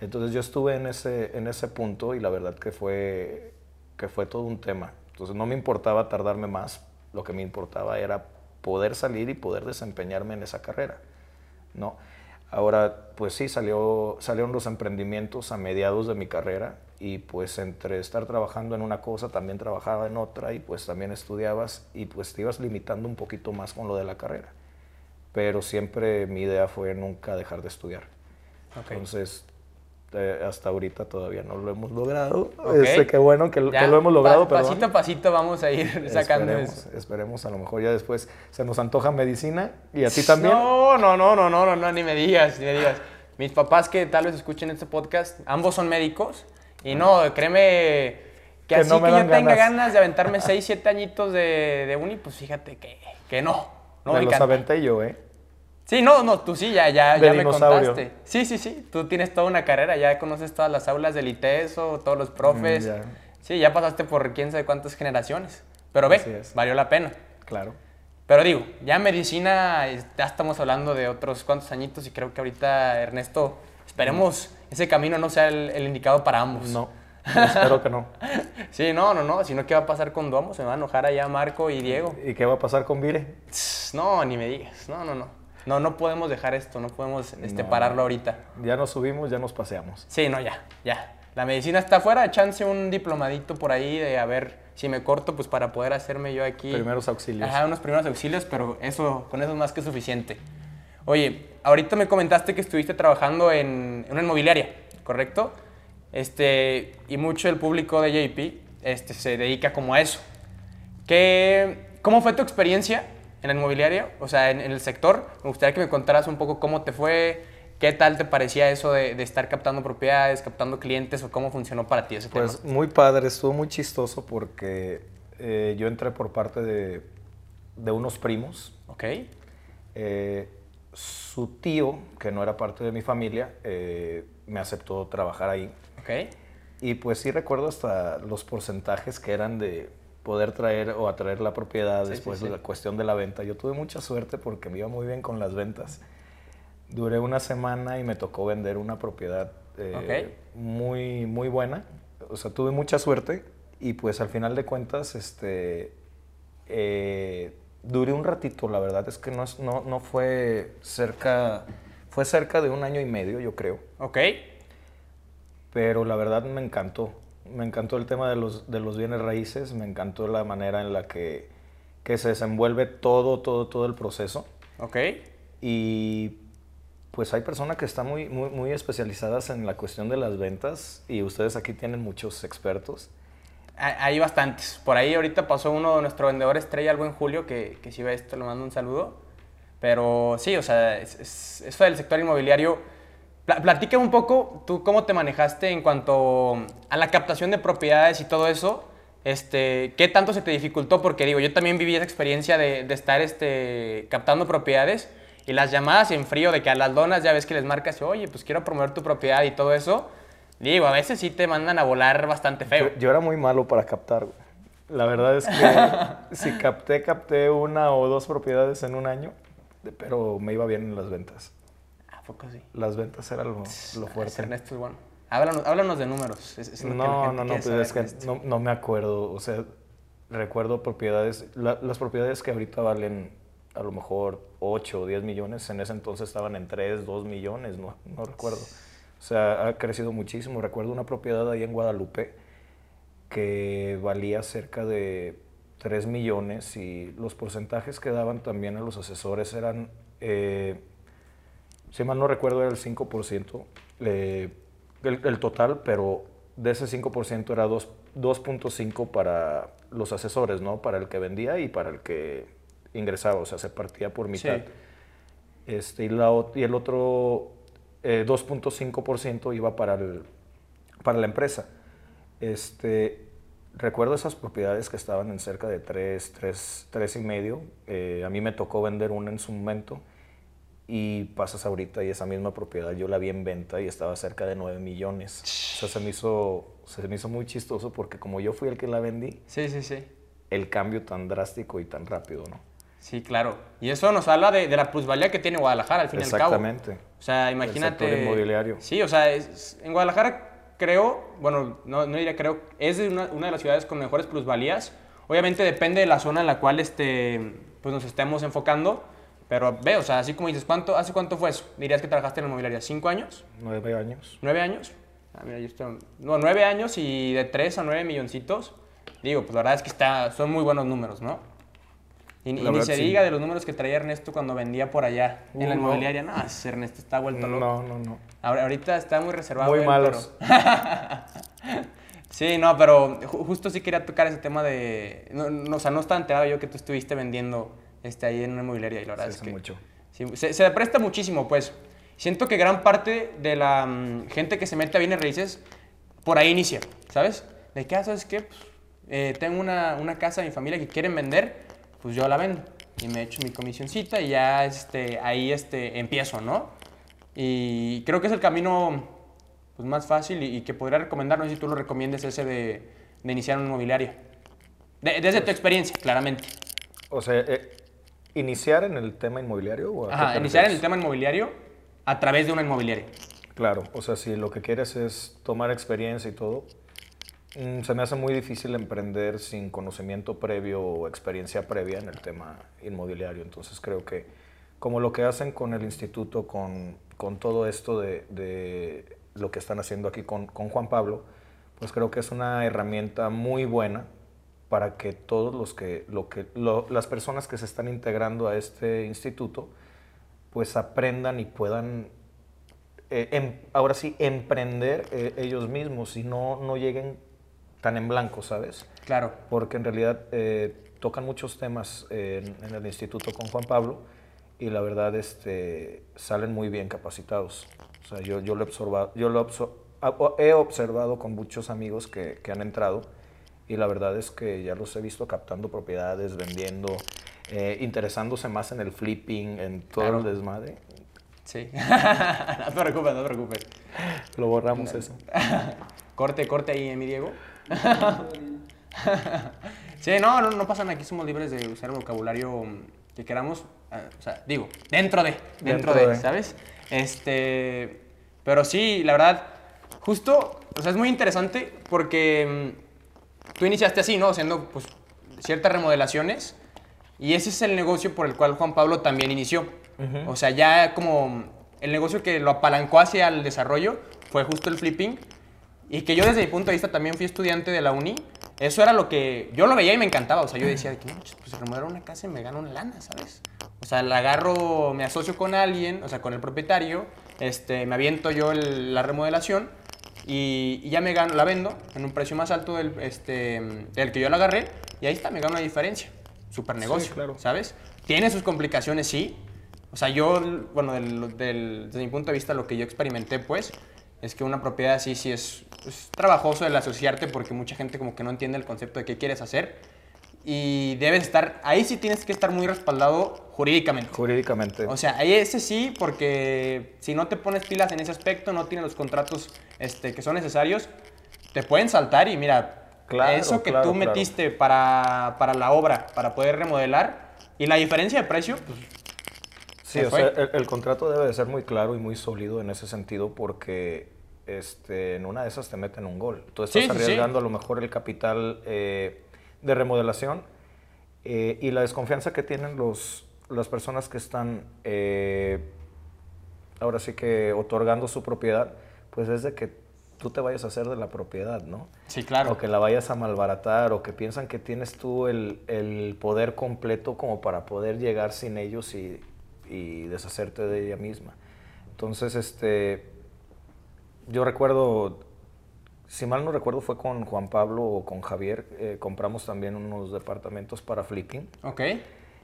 Entonces yo estuve en ese, en ese punto y la verdad que fue, que fue todo un tema. Entonces no me importaba tardarme más, lo que me importaba era poder salir y poder desempeñarme en esa carrera, ¿no? Ahora, pues sí, salió, salieron los emprendimientos a mediados de mi carrera y pues entre estar trabajando en una cosa, también trabajaba en otra y pues también estudiabas y pues te ibas limitando un poquito más con lo de la carrera. Pero siempre mi idea fue nunca dejar de estudiar. Entonces, este, hasta ahorita todavía no lo hemos logrado. Okay. Este, qué bueno que, lo hemos logrado. pero pasito a pasito vamos a ir sacando esperemos, eso. Esperemos, a lo mejor ya después se nos antoja medicina y a ti también. No, no, no, no, no, no, ni me digas, ni me digas. Mis papás que tal vez escuchen este podcast, ambos son médicos y no, créeme que, así que yo tenga ganas de aventarme 6, 7 añitos de, de uni, pues fíjate que, que no. no me, me los aventé yo, ¿eh? Sí, no, no, tú sí, ya, ya, ya me contaste. Sí, sí, sí, tú tienes toda una carrera, ya conoces todas las aulas del ITESO, todos los profes. Mm, sí, ya pasaste por quién sabe cuántas generaciones. Pero ve, valió la pena. Claro. Pero digo, ya medicina, ya estamos hablando de otros cuantos añitos y creo que ahorita, Ernesto, esperemos ese camino no sea el, el indicado para ambos. No, espero que no. Sí, no, no, no. Si no, ¿qué va a pasar con Duomo? Se me va a enojar allá Marco y Diego. ¿Y qué va a pasar con Vire? No, ni me digas. No, no, no. No, no podemos dejar esto. No podemos este, No. pararlo ahorita. Ya nos subimos, ya nos paseamos. Sí, no, ya, ya. La medicina está afuera. Chance un diplomadito por ahí de a ver si me corto, pues para poder hacerme yo aquí. Primeros auxilios. Ajá, unos primeros auxilios, pero eso, con eso es más que suficiente. Oye, ahorita me comentaste que estuviste trabajando en, en una inmobiliaria, ¿correcto? Este, y mucho del público de JP este, se dedica como a eso. ¿Qué, ¿Cómo fue tu experiencia en la inmobiliaria? O sea, en, en el sector. Me gustaría que me contaras un poco cómo te fue, qué tal te parecía eso de, de estar captando propiedades, captando clientes, o cómo funcionó para ti ese Pues tema. muy padre, estuvo muy chistoso porque eh, yo entré por parte de, de unos primos. ¿Ok? Eh, su tío, que no era parte de mi familia, eh, me aceptó trabajar ahí. ¿Ok? Y pues sí recuerdo hasta los porcentajes que eran de poder traer o atraer la propiedad Sí, después sí, de sí. la cuestión de la venta. Yo tuve mucha suerte porque me iba muy bien con las ventas. Duré una semana y me tocó vender una propiedad eh, muy, muy buena. O sea, tuve mucha suerte y pues al final de cuentas, este, eh, duré un ratito. La verdad es que no, es- no, no fue cerca, fue cerca de un año y medio, yo creo ¿Ok? pero la verdad me encantó. Me encantó el tema de los, de los bienes raíces, me encantó la manera en la que, que se desenvuelve todo, todo, todo el proceso. ¿Ok? Y pues hay personas que están muy, muy, muy especializadas en la cuestión de las ventas y ustedes aquí tienen muchos expertos. Hay bastantes. Por ahí ahorita pasó uno de nuestro vendedor estrella, el buen Julio, que, que si ve esto le mando un saludo. Pero sí, o sea, es- es- eso del sector inmobiliario. Pla- platícame un poco, tú cómo te manejaste en cuanto a la captación de propiedades y todo eso. Este, ¿Qué tanto se te dificultó? Porque digo, yo también viví esa experiencia de, de estar este, captando propiedades y las llamadas en frío de que a las donas ya ves que les marcas, oye, pues quiero promover tu propiedad y todo eso. Digo, a veces sí te mandan a volar bastante feo. Yo, yo era muy malo para captar. güey. La verdad es que si capté, capté una o dos propiedades en un año, pero me iba bien en las ventas. ¿A poco sí? Las ventas era lo, lo fuerte. Ernesto es bueno. Háblanos, háblanos de números. es- es No, no, no, pues es que no, no me acuerdo. O sea, recuerdo propiedades, la- las propiedades que ahorita valen a lo mejor 8 o 10 millones, en ese entonces estaban en 3, 2 millones, no, no recuerdo. O sea, ha crecido muchísimo. Recuerdo una propiedad ahí en Guadalupe que valía cerca de 3 millones y los porcentajes que daban también a los asesores eran, eh, si mal no recuerdo, era el 5%, eh, el, el total, pero de ese 5% era dos- 2.5 para los asesores, ¿no? Para el que vendía y para el que ingresaba, o sea, se partía por mitad. Sí. Este, y, la, y el otro eh, 2.5% iba para, el, para la empresa. Este, recuerdo esas propiedades que estaban en cerca de 3, 3, 3 y medio. Eh, a mí me tocó vender una en su momento y pasas ahorita y esa misma propiedad yo la vi en venta y estaba cerca de 9 millones. O sea, se me hizo, se me hizo muy chistoso porque como yo fui el que la vendí, Sí, sí, sí. el cambio tan drástico y tan rápido, ¿no? Sí, claro. Y eso nos habla de, de la plusvalía que tiene Guadalajara, al fin y al cabo. Exactamente. O sea, imagínate. sector inmobiliario. Sí, o sea, es- en Guadalajara creo, bueno, no, no diría creo, es una, una de las ciudades con mejores plusvalías. Obviamente depende de la zona en la cual este, pues nos estemos enfocando. Pero ve, o sea, así como dices, ¿cuánto, ¿hace cuánto fue eso? ¿Dirías que trabajaste en la inmobiliaria? ¿Cinco años? Nueve años. ¿Nueve años? Ah, mira, yo estoy... No, nueve años y de tres a nueve milloncitos. Digo, pues la verdad es que está, son muy buenos números, ¿no? Y, ni- y se sí. diga de los números que traía Ernesto cuando vendía por allá en la Uh, no. inmobiliaria. No, Ernesto está vuelto loco. No, no, no. Ahora- ahorita está muy reservado. Muy él, malos. pero- sí, no, pero ju- justo sí quería tocar ese tema de... No, no, o sea, no estaba enterado yo que tú estuviste vendiendo este, ahí en una inmobiliaria y la verdad Se es que... mucho. Sí, se, se presta muchísimo, pues. Siento que gran parte de la mm, gente que se mete a bienes raíces por ahí inicia, ¿sabes? De que, ah, ¿sabes qué? Pues, eh, tengo una, una casa de mi familia que quieren vender, pues yo la vendo. Y me echo mi comisioncita y ya este, ahí este, empiezo, ¿no? Y creo que es el camino pues, más fácil y, y que podría recomendar, no sé si tú lo recomiendes, ese de, de iniciar una inmobiliaria. De- desde tu experiencia, claramente. O sea, eh, ¿Iniciar en el tema inmobiliario? O Ajá, iniciar en el tema inmobiliario a través de una inmobiliaria. Claro, o sea, si lo que quieres es tomar experiencia y todo, mm, se me hace muy difícil emprender sin conocimiento previo o experiencia previa en el tema inmobiliario. Entonces creo que como lo que hacen con el instituto, con, con todo esto de, de lo que están haciendo aquí con, con Juan Pablo, pues creo que es una herramienta muy buena para que todos los que, lo que lo- las personas que se están integrando a este instituto, pues aprendan y puedan eh, em- ahora sí, emprender eh, ellos mismos y no, no lleguen tan en blanco, ¿sabes? Claro. Porque en realidad eh, tocan muchos temas en, en el instituto con Juan Pablo y la verdad este, salen muy bien capacitados. O sea, yo, yo lo he observado, yo lo obso- a- o- he observado con muchos amigos que, que han entrado y la verdad es que ya los he visto captando propiedades, vendiendo, eh, interesándose más en el flipping, en todo Claro. el desmadre. Sí. no te preocupes, no te preocupes. Lo borramos eso. corte, corte ahí, mi Diego. sí, no, no, no pasa nada. Aquí somos libres de usar el vocabulario que queramos. ah, O sea, digo, dentro de, dentro, Dentro de, de. ¿sabes? Este, pero sí, la verdad, justo, o sea, es muy interesante porque mm, tú iniciaste así, ¿no? Haciendo, pues, ciertas remodelaciones y ese es el negocio por el cual Juan Pablo también inició. O sea, ya como el negocio que lo apalancó hacia el desarrollo fue justo el flipping y que yo desde mi punto de vista también fui estudiante de la uni. Eso era lo que yo lo veía y me encantaba. O sea, yo decía, que, no, pues remodelar una casa y me gano una lana, ¿sabes? O sea, la agarro, me asocio con alguien, o sea, con el propietario, este, me aviento yo el- la remodelación y, y ya me gano, la vendo en un precio más alto del, este, del que yo la agarré y ahí está, me gano una diferencia. Super negocio, claro. ¿sabes? Tiene sus complicaciones, sí. O sea, yo, bueno, del- del- desde mi punto de vista, lo que yo experimenté, pues, es que una propiedad así sí es, es trabajoso el asociarte porque mucha gente como que no entiende el concepto de qué quieres hacer y debes estar, ahí sí tienes que estar muy respaldado jurídicamente. Jurídicamente. O sea, ahí ese sí, porque si no te pones pilas en ese aspecto, no tienes los contratos este, que son necesarios, te pueden saltar y mira, Claro, eso que claro, tú claro. metiste para, para la obra, para poder remodelar, y la diferencia de precio, pues, Sí, Se o fue. sea, el, el contrato debe de ser muy claro y muy sólido en ese sentido porque este, en una de esas te meten un gol. Tú estás Sí, sí, sí. arriesgando a lo mejor el capital eh, de remodelación eh, y la desconfianza que tienen los, las personas que están eh, ahora sí que otorgando su propiedad, pues es de que tú te vayas a hacer de la propiedad, ¿no? sí, claro. O que la vayas a malbaratar, o que piensan que tienes tú el, el poder completo como para poder llegar sin ellos y, y deshacerte de ella misma. Entonces, este, yo recuerdo, si mal no recuerdo, fue con Juan Pablo o con Javier, eh, compramos también unos departamentos para flipping. Ok,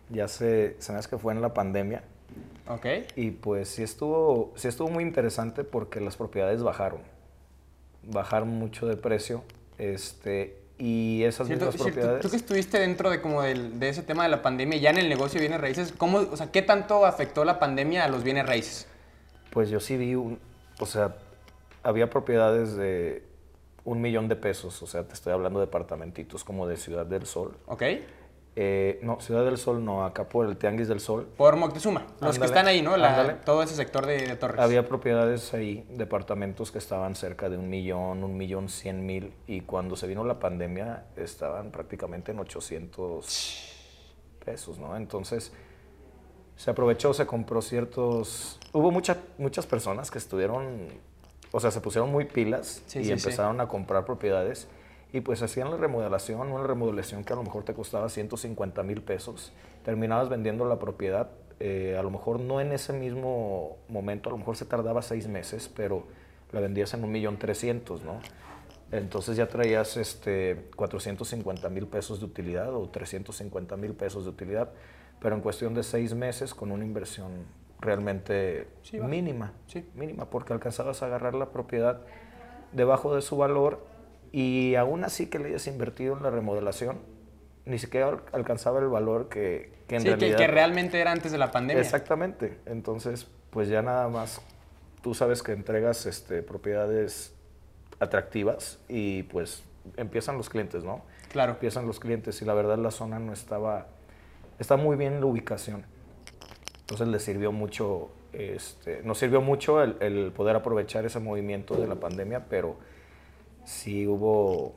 Ya se, se me hace que fue en la pandemia. ok. Y pues sí estuvo, sí estuvo muy interesante porque las propiedades bajaron. Bajaron mucho de precio. Este, y esas Cierto, mismas cierto, propiedades. Tú que estuviste dentro de como del- de ese tema de la pandemia, ya en el negocio de bienes raíces, ¿cómo, o sea, ¿qué tanto afectó la pandemia a los bienes raíces? Pues yo sí vi un, o sea, había propiedades de un millón de pesos, o sea, te estoy hablando de departamentitos como de Ciudad del Sol. ¿Ok? Eh, no, Ciudad del Sol no, acá por el Tianguis del Sol. Por Moctezuma, los que están ahí, ¿no? La- todo ese sector de, de Torres. Había propiedades ahí, departamentos que estaban cerca de un millón, un millón cien mil, y cuando se vino la pandemia estaban prácticamente en 800 pesos, ¿no? Entonces se aprovechó, se compró ciertos... Hubo mucha- muchas personas que estuvieron, o sea, se pusieron muy pilas Sí, y sí, sí. empezaron a comprar propiedades y pues hacían la remodelación, una remodelación que a lo mejor te costaba 150 mil pesos, terminabas vendiendo la propiedad, eh, a lo mejor no en ese mismo momento, a lo mejor se tardaba seis meses, pero la vendías en un millón trescientos, ¿no? Entonces ya traías este, 450 mil pesos de utilidad o 350 mil pesos de utilidad, pero en cuestión de seis meses con una inversión realmente Sí, mínima, Sí. mínima, porque alcanzabas a agarrar la propiedad debajo de su valor y aún así que le hayas invertido en la remodelación, ni siquiera al- alcanzaba el valor que, que en sí, que, realidad... que realmente era antes de la pandemia. Exactamente. Entonces, pues ya nada más, tú sabes que entregas este, propiedades atractivas y pues empiezan los clientes, ¿no? Claro. Empiezan los clientes y la verdad la zona no estaba está muy bien la ubicación. Entonces le sirvió mucho, este, nos sirvió mucho el, el poder aprovechar ese movimiento de la pandemia, pero sí hubo,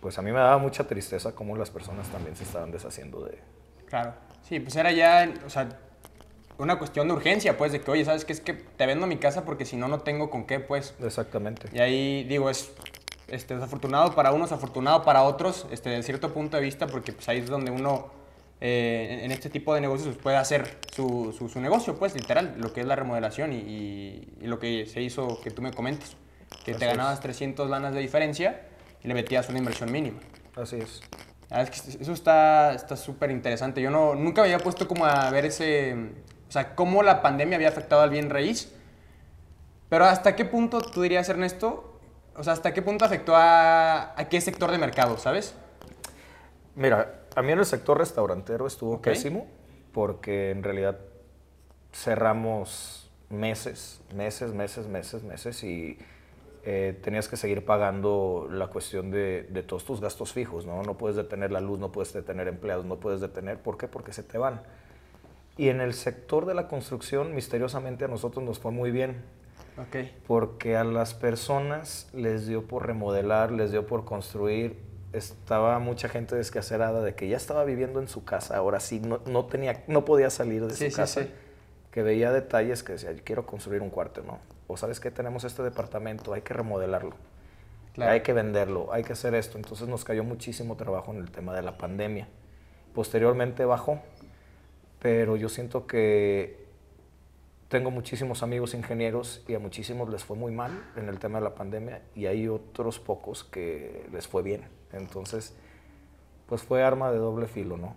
pues a mí me daba mucha tristeza cómo las personas también se estaban deshaciendo de... Claro, sí, pues era ya, o sea, una cuestión de urgencia, pues, de que, oye, ¿sabes qué? Es que te vendo mi casa porque si no, no tengo con qué, pues. Exactamente. Y ahí, digo, es este, desafortunado para unos, afortunado para otros, este, desde cierto punto de vista, porque pues ahí es donde uno, eh, en este tipo de negocios, pues, puede hacer su, su, negocio, pues, literal, lo que es la remodelación y, y, lo que se hizo, que tú me comentas, que te ganabas 300 lanas de diferencia y le metías una inversión mínima. Así es. Es que eso está súper interesante. Yo no, nunca me había puesto como a ver ese, o sea, cómo la pandemia había afectado al bien raíz. Pero ¿hasta qué punto tú dirías, Ernesto? O sea, ¿hasta qué punto afectó a, a qué sector de mercado, sabes? Mira, a mí en el sector restaurantero estuvo pésimo porque en realidad cerramos meses, meses, meses, meses, meses y eh, tenías que seguir pagando la cuestión de, de, todos tus gastos fijos, ¿no? No puedes detener la luz, no puedes detener empleados, no puedes detener, ¿por qué? Porque se te van. Y en el sector de la construcción, misteriosamente a nosotros nos fue muy bien. Okay. Porque a las personas les dio por remodelar, les dio por construir. Estaba mucha gente descacerada de que ya estaba viviendo en su casa, ahora sí, no, no tenía, no podía salir de sí, su casa. Sí, sí. Que veía detalles que decía, quiero construir un cuarto, ¿no? o sabes que tenemos este departamento, hay que remodelarlo, claro. hay que venderlo, hay que hacer esto. Entonces nos cayó muchísimo trabajo en el tema de la pandemia. Posteriormente bajó, pero yo siento que tengo muchísimos amigos ingenieros y a muchísimos les fue muy mal en el tema de la pandemia y hay otros pocos que les fue bien. Entonces, pues fue arma de doble filo, ¿no?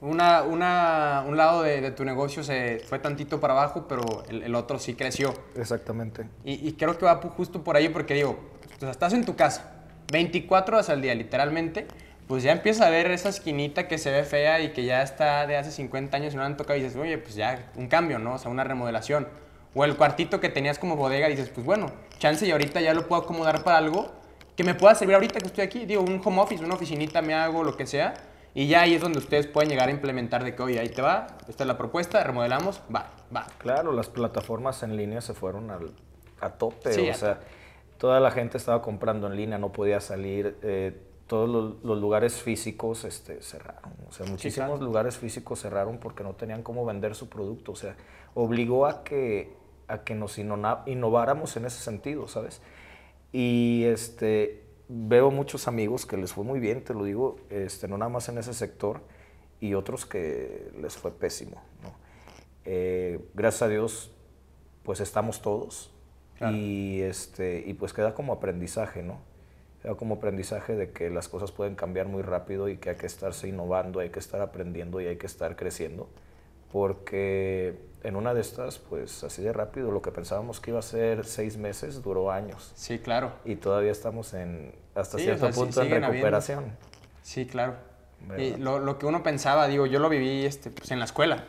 Una, una, un lado de, de, tu negocio se fue tantito para abajo, pero el, el otro sí creció. Exactamente. Y, y, creo que va justo por ahí porque digo, o sea, estás en tu casa, 24 horas al día, literalmente, pues ya empiezas a ver esa esquinita que se ve fea y que ya está de hace 50 años y no la han tocado y dices, oye, pues ya un cambio, ¿no? O sea, una remodelación. O el cuartito que tenías como bodega dices, pues bueno, chance y ahorita ya lo puedo acomodar para algo que me pueda servir ahorita que estoy aquí. Digo, un home office, una oficinita, me hago lo que sea y ya ahí es donde ustedes pueden llegar a implementar de que, oye, ahí te va, esta es la propuesta, remodelamos, va, va. Claro, las plataformas en línea se fueron al, a tope. Sí, o a sea, tope. toda la gente estaba comprando en línea, no podía salir. Eh, todos los, los, lugares físicos este, cerraron. O sea, muchísimos sí, claro. lugares físicos cerraron porque no tenían cómo vender su producto. O sea, obligó a que, a que nos innováramos en ese sentido, ¿sabes? Y este, veo muchos amigos que les fue muy bien, te lo digo, este, no nada más en ese sector, y otros que les fue pésimo. ¿no? Eh, gracias a Dios, pues estamos todos, claro. y, este, y pues queda como aprendizaje, ¿no? Queda como aprendizaje de que las cosas pueden cambiar muy rápido y que hay que estarse innovando, hay que estar aprendiendo y hay que estar creciendo, porque en una de estas, pues así de rápido, lo que pensábamos que iba a ser seis meses, duró años. Sí, claro. Y todavía estamos en, hasta sí, cierto o sea, punto sí, en recuperación. Habiendo. Sí, claro. Y lo, lo, que uno pensaba, digo, yo lo viví este, pues, en la escuela.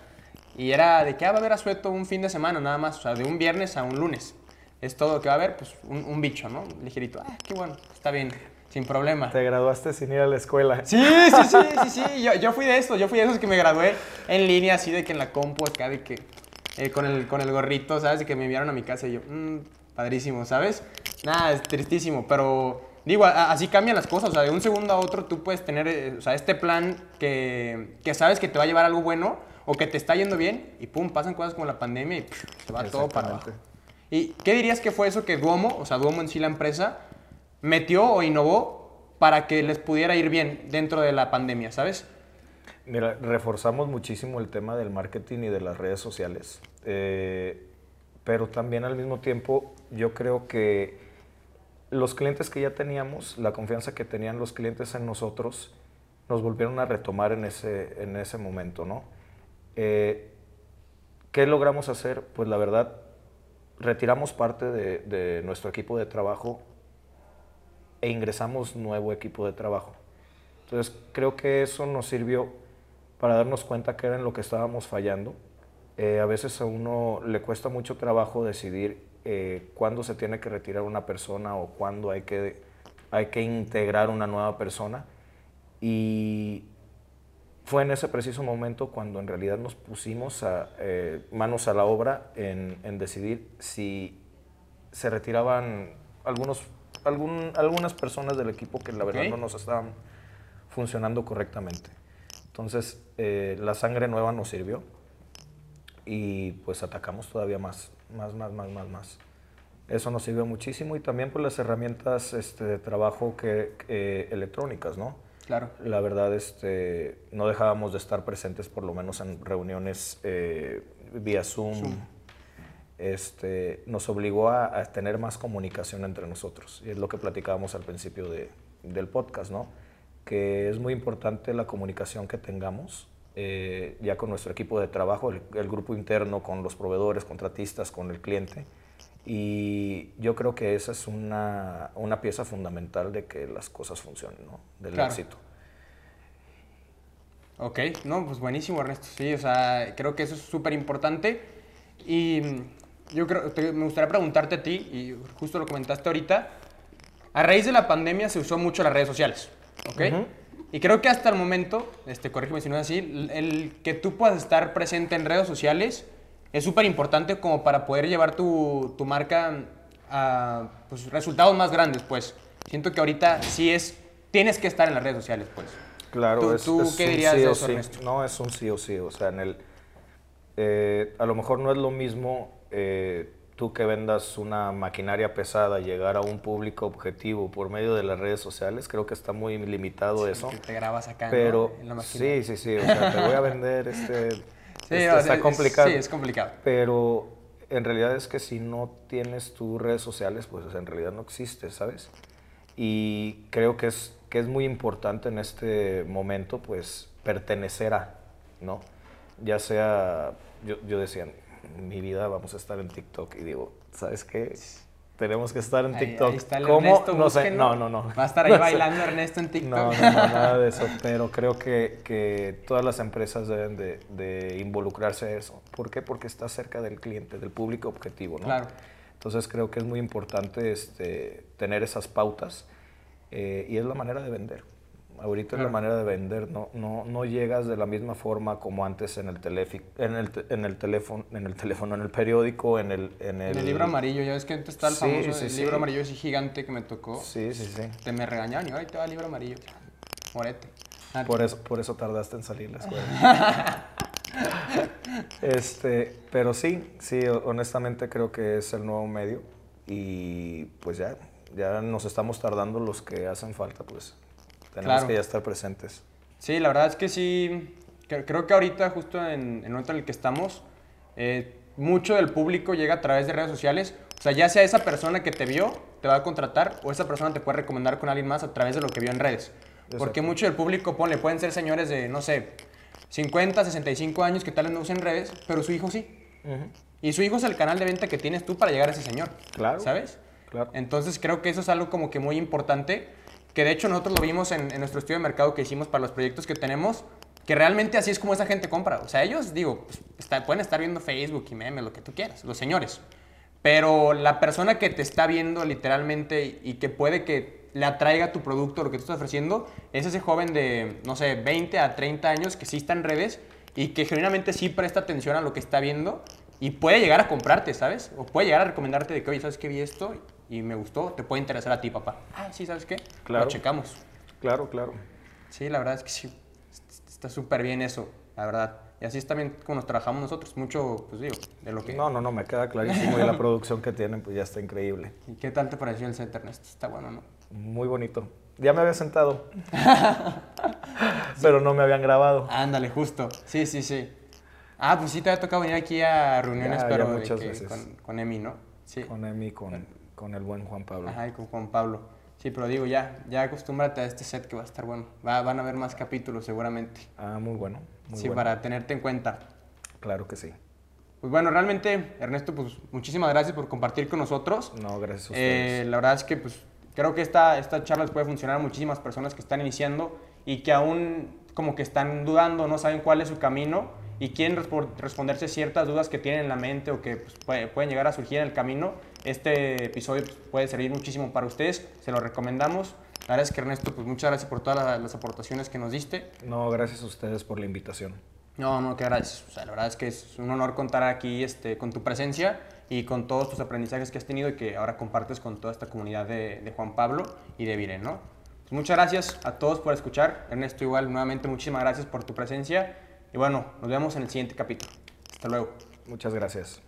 Y era de que ah, va a haber asueto un fin de semana, nada más. O sea, de un viernes a un lunes. Es todo lo que va a haber, pues un, un bicho, ¿no? Ligerito. Ah, qué bueno, está bien sin problema. Te graduaste sin ir a la escuela. Sí, sí, sí, sí, sí. Yo, yo fui de estos, yo fui de esos que me gradué en línea, así de que en la compu acá, de que eh, con, el, con el gorrito, ¿sabes? De que me enviaron a mi casa y yo, mmm, padrísimo, ¿sabes? Nada, es tristísimo, pero digo, a, así cambian las cosas, o sea, de un segundo a otro tú puedes tener, eh, o sea, este plan que, que sabes que te va a llevar algo bueno o que te está yendo bien y pum, pasan cosas como la pandemia y pff, se va todo para abajo. ¿Y qué dirías que fue eso que Duomo, o sea, Duomo en sí la empresa, metió o innovó para que les pudiera ir bien dentro de la pandemia, ¿sabes? Mira, reforzamos muchísimo el tema del marketing y de las redes sociales, eh, pero también al mismo tiempo yo creo que los clientes que ya teníamos, la confianza que tenían los clientes en nosotros, nos volvieron a retomar en ese, en ese momento, ¿no? Eh, ¿Qué logramos hacer? Pues la verdad, retiramos parte de, de nuestro equipo de trabajo e ingresamos nuevo equipo de trabajo. Entonces creo que eso nos sirvió para darnos cuenta que era en lo que estábamos fallando. Eh, a veces a uno le cuesta mucho trabajo decidir eh, cuándo se tiene que retirar una persona o cuándo hay que, hay que integrar una nueva persona. Y fue en ese preciso momento cuando en realidad nos pusimos a, eh, manos a la obra en, en, decidir si se retiraban algunos, algún, algunas personas del equipo que la verdad no nos estaban funcionando correctamente. Entonces, eh, la sangre nueva nos sirvió y pues atacamos todavía más, más, más, más, más, más. Eso nos sirvió muchísimo y también pues las herramientas este, de trabajo que, electrónicas, ¿no? Claro. La verdad, este, no dejábamos de estar presentes por lo menos en reuniones eh, vía Zoom. Este, nos obligó a, tener más comunicación entre nosotros. Y es lo que platicábamos al principio de, del podcast, ¿no? Que es muy importante la comunicación que tengamos eh, ya con nuestro equipo de trabajo, el, grupo interno, con los proveedores, contratistas, con el cliente. Y yo creo que esa es una, una pieza fundamental de que las cosas funcionen, ¿no? Del éxito. Ok, no, pues buenísimo, Ernesto. Sí, o sea, creo que eso es súper importante. Y yo creo, me gustaría preguntarte a ti, y justo lo comentaste ahorita, a raíz de la pandemia se usó mucho las redes sociales, ¿ok? Y creo que hasta el momento, este, corrígeme si no es así, el que tú puedas estar presente en redes sociales es súper importante como para poder llevar tu, tu marca a pues, resultados más grandes, pues. Siento que ahorita sí es, tienes que estar en las redes sociales, pues. Claro, ¿Tú, qué dirías de eso, No, es un sí o sí, o sea, en el... Eh, a lo mejor no es lo mismo eh, tú que vendas una maquinaria pesada, llegar a un público objetivo por medio de las redes sociales, creo que está muy limitado eso. te grabas acá, pero, Sí, sí, sí, o sea, te voy a vender este Sí, está complicado. Sí, es complicado. Pero en realidad es que si no tienes tus redes sociales, pues en realidad no existe, ¿sabes? Y creo que es, que es muy importante en este momento, pues, pertenecer a, ¿no? Ya sea, yo, yo decía, en mi vida vamos a estar en TikTok y digo, ¿sabes qué? tenemos que estar en TikTok. ¿Cómo? no sé, no, no, no. Va a estar ahí bailando Ernesto en TikTok. No, no, nada de eso, pero creo que, que todas las empresas deben de, de, involucrarse a eso. ¿Por qué? Porque está cerca del cliente, del público objetivo, ¿no? Claro. Entonces creo que es muy importante este, tener esas pautas eh, y es la manera de vender. Ahorita es la manera de vender, no, no, no llegas de la misma forma como antes en el, en el, en el teléfono, en el teléfono, en el periódico, en el... En el, libro amarillo, ya ves que antes está el famoso el libro amarillo ese gigante que me tocó. Sí, sí, sí. Te me regañaban y ahora te va el libro amarillo. Morete. Por eso, por eso tardaste en salir la escuela. este, pero sí, sí, honestamente creo que es el nuevo medio y pues ya, ya nos estamos tardando los que hacen falta, pues tenemos que ya estar presentes. Sí, la verdad es que sí, creo que ahorita, justo en, el momento en el que estamos, eh, mucho del público llega a través de redes sociales. O sea, ya sea esa persona que te vio, te va a contratar, o esa persona te puede recomendar con alguien más a través de lo que vio en redes. Porque mucho del público, ponle, pueden ser señores de, no sé, 50, 65 años que tal vez no usen redes, pero su hijo sí. Y su hijo es el canal de venta que tienes tú para llegar a ese señor. Claro. ¿Sabes? Claro. Entonces creo que eso es algo como que muy importante que de hecho nosotros lo vimos en, nuestro estudio de mercado que hicimos para los proyectos que tenemos, que realmente así es como esa gente compra. O sea, ellos, digo, pues, pueden estar viendo Facebook y memes, lo que tú quieras, los señores. Pero la persona que te está viendo literalmente y que puede que le atraiga tu producto, lo que tú estás ofreciendo, es ese joven de, no sé, 20 a 30 años que sí está en redes y que genuinamente sí presta atención a lo que está viendo y puede llegar a comprarte, ¿sabes? O puede llegar a recomendarte de que, oye, ¿sabes qué vi esto? Y me gustó, te puede interesar a ti, papá. Ah, sí, ¿sabes qué? Claro. Lo checamos. Claro, claro. Sí, la verdad es que sí, está súper bien eso, la verdad. Y así es también como nos trabajamos nosotros, mucho, pues digo, de lo que... No, no, no, me queda clarísimo y la producción que tienen pues ya está increíble. ¿Y qué tal te pareció el set, Ernesto? Está bueno, ¿no? Muy bonito. Ya me había sentado, pero no me habían grabado. Ándale, justo. Sí, sí, sí. Ah, pues sí te había tocado venir aquí a reuniones, pero muchas veces. Con, con Emi, ¿no? Sí. Con Emi, con con el buen Juan Pablo. Ajá, y con Juan Pablo. Sí, pero digo, ya, ya acostúmbrate a este set que va a estar bueno. Va, van a haber más capítulos seguramente. Ah, muy bueno. sí, para tenerte en cuenta. Claro que sí. Pues bueno, realmente, Ernesto, pues muchísimas gracias por compartir con nosotros. No, gracias a ustedes. Eh, la verdad es que pues creo que esta, esta charla les puede funcionar a muchísimas personas que están iniciando y que aún como que están dudando, no saben cuál es su camino y quieren responderse ciertas dudas que tienen en la mente o que pues, pueden llegar a surgir en el camino, este episodio pues, puede servir muchísimo para ustedes, se lo recomendamos. La verdad es que Ernesto, pues muchas gracias por todas las, las aportaciones que nos diste. No, gracias a ustedes por la invitación. No, no, que gracias. O sea, la verdad es que es un honor contar aquí este, con tu presencia y con todos tus aprendizajes que has tenido y que ahora compartes con toda esta comunidad de, de Juan Pablo y de Viren, ¿no? Pues muchas gracias a todos por escuchar. Ernesto, igual, nuevamente, muchísimas gracias por tu presencia. Y bueno, nos vemos en el siguiente capítulo. Hasta luego. Muchas gracias.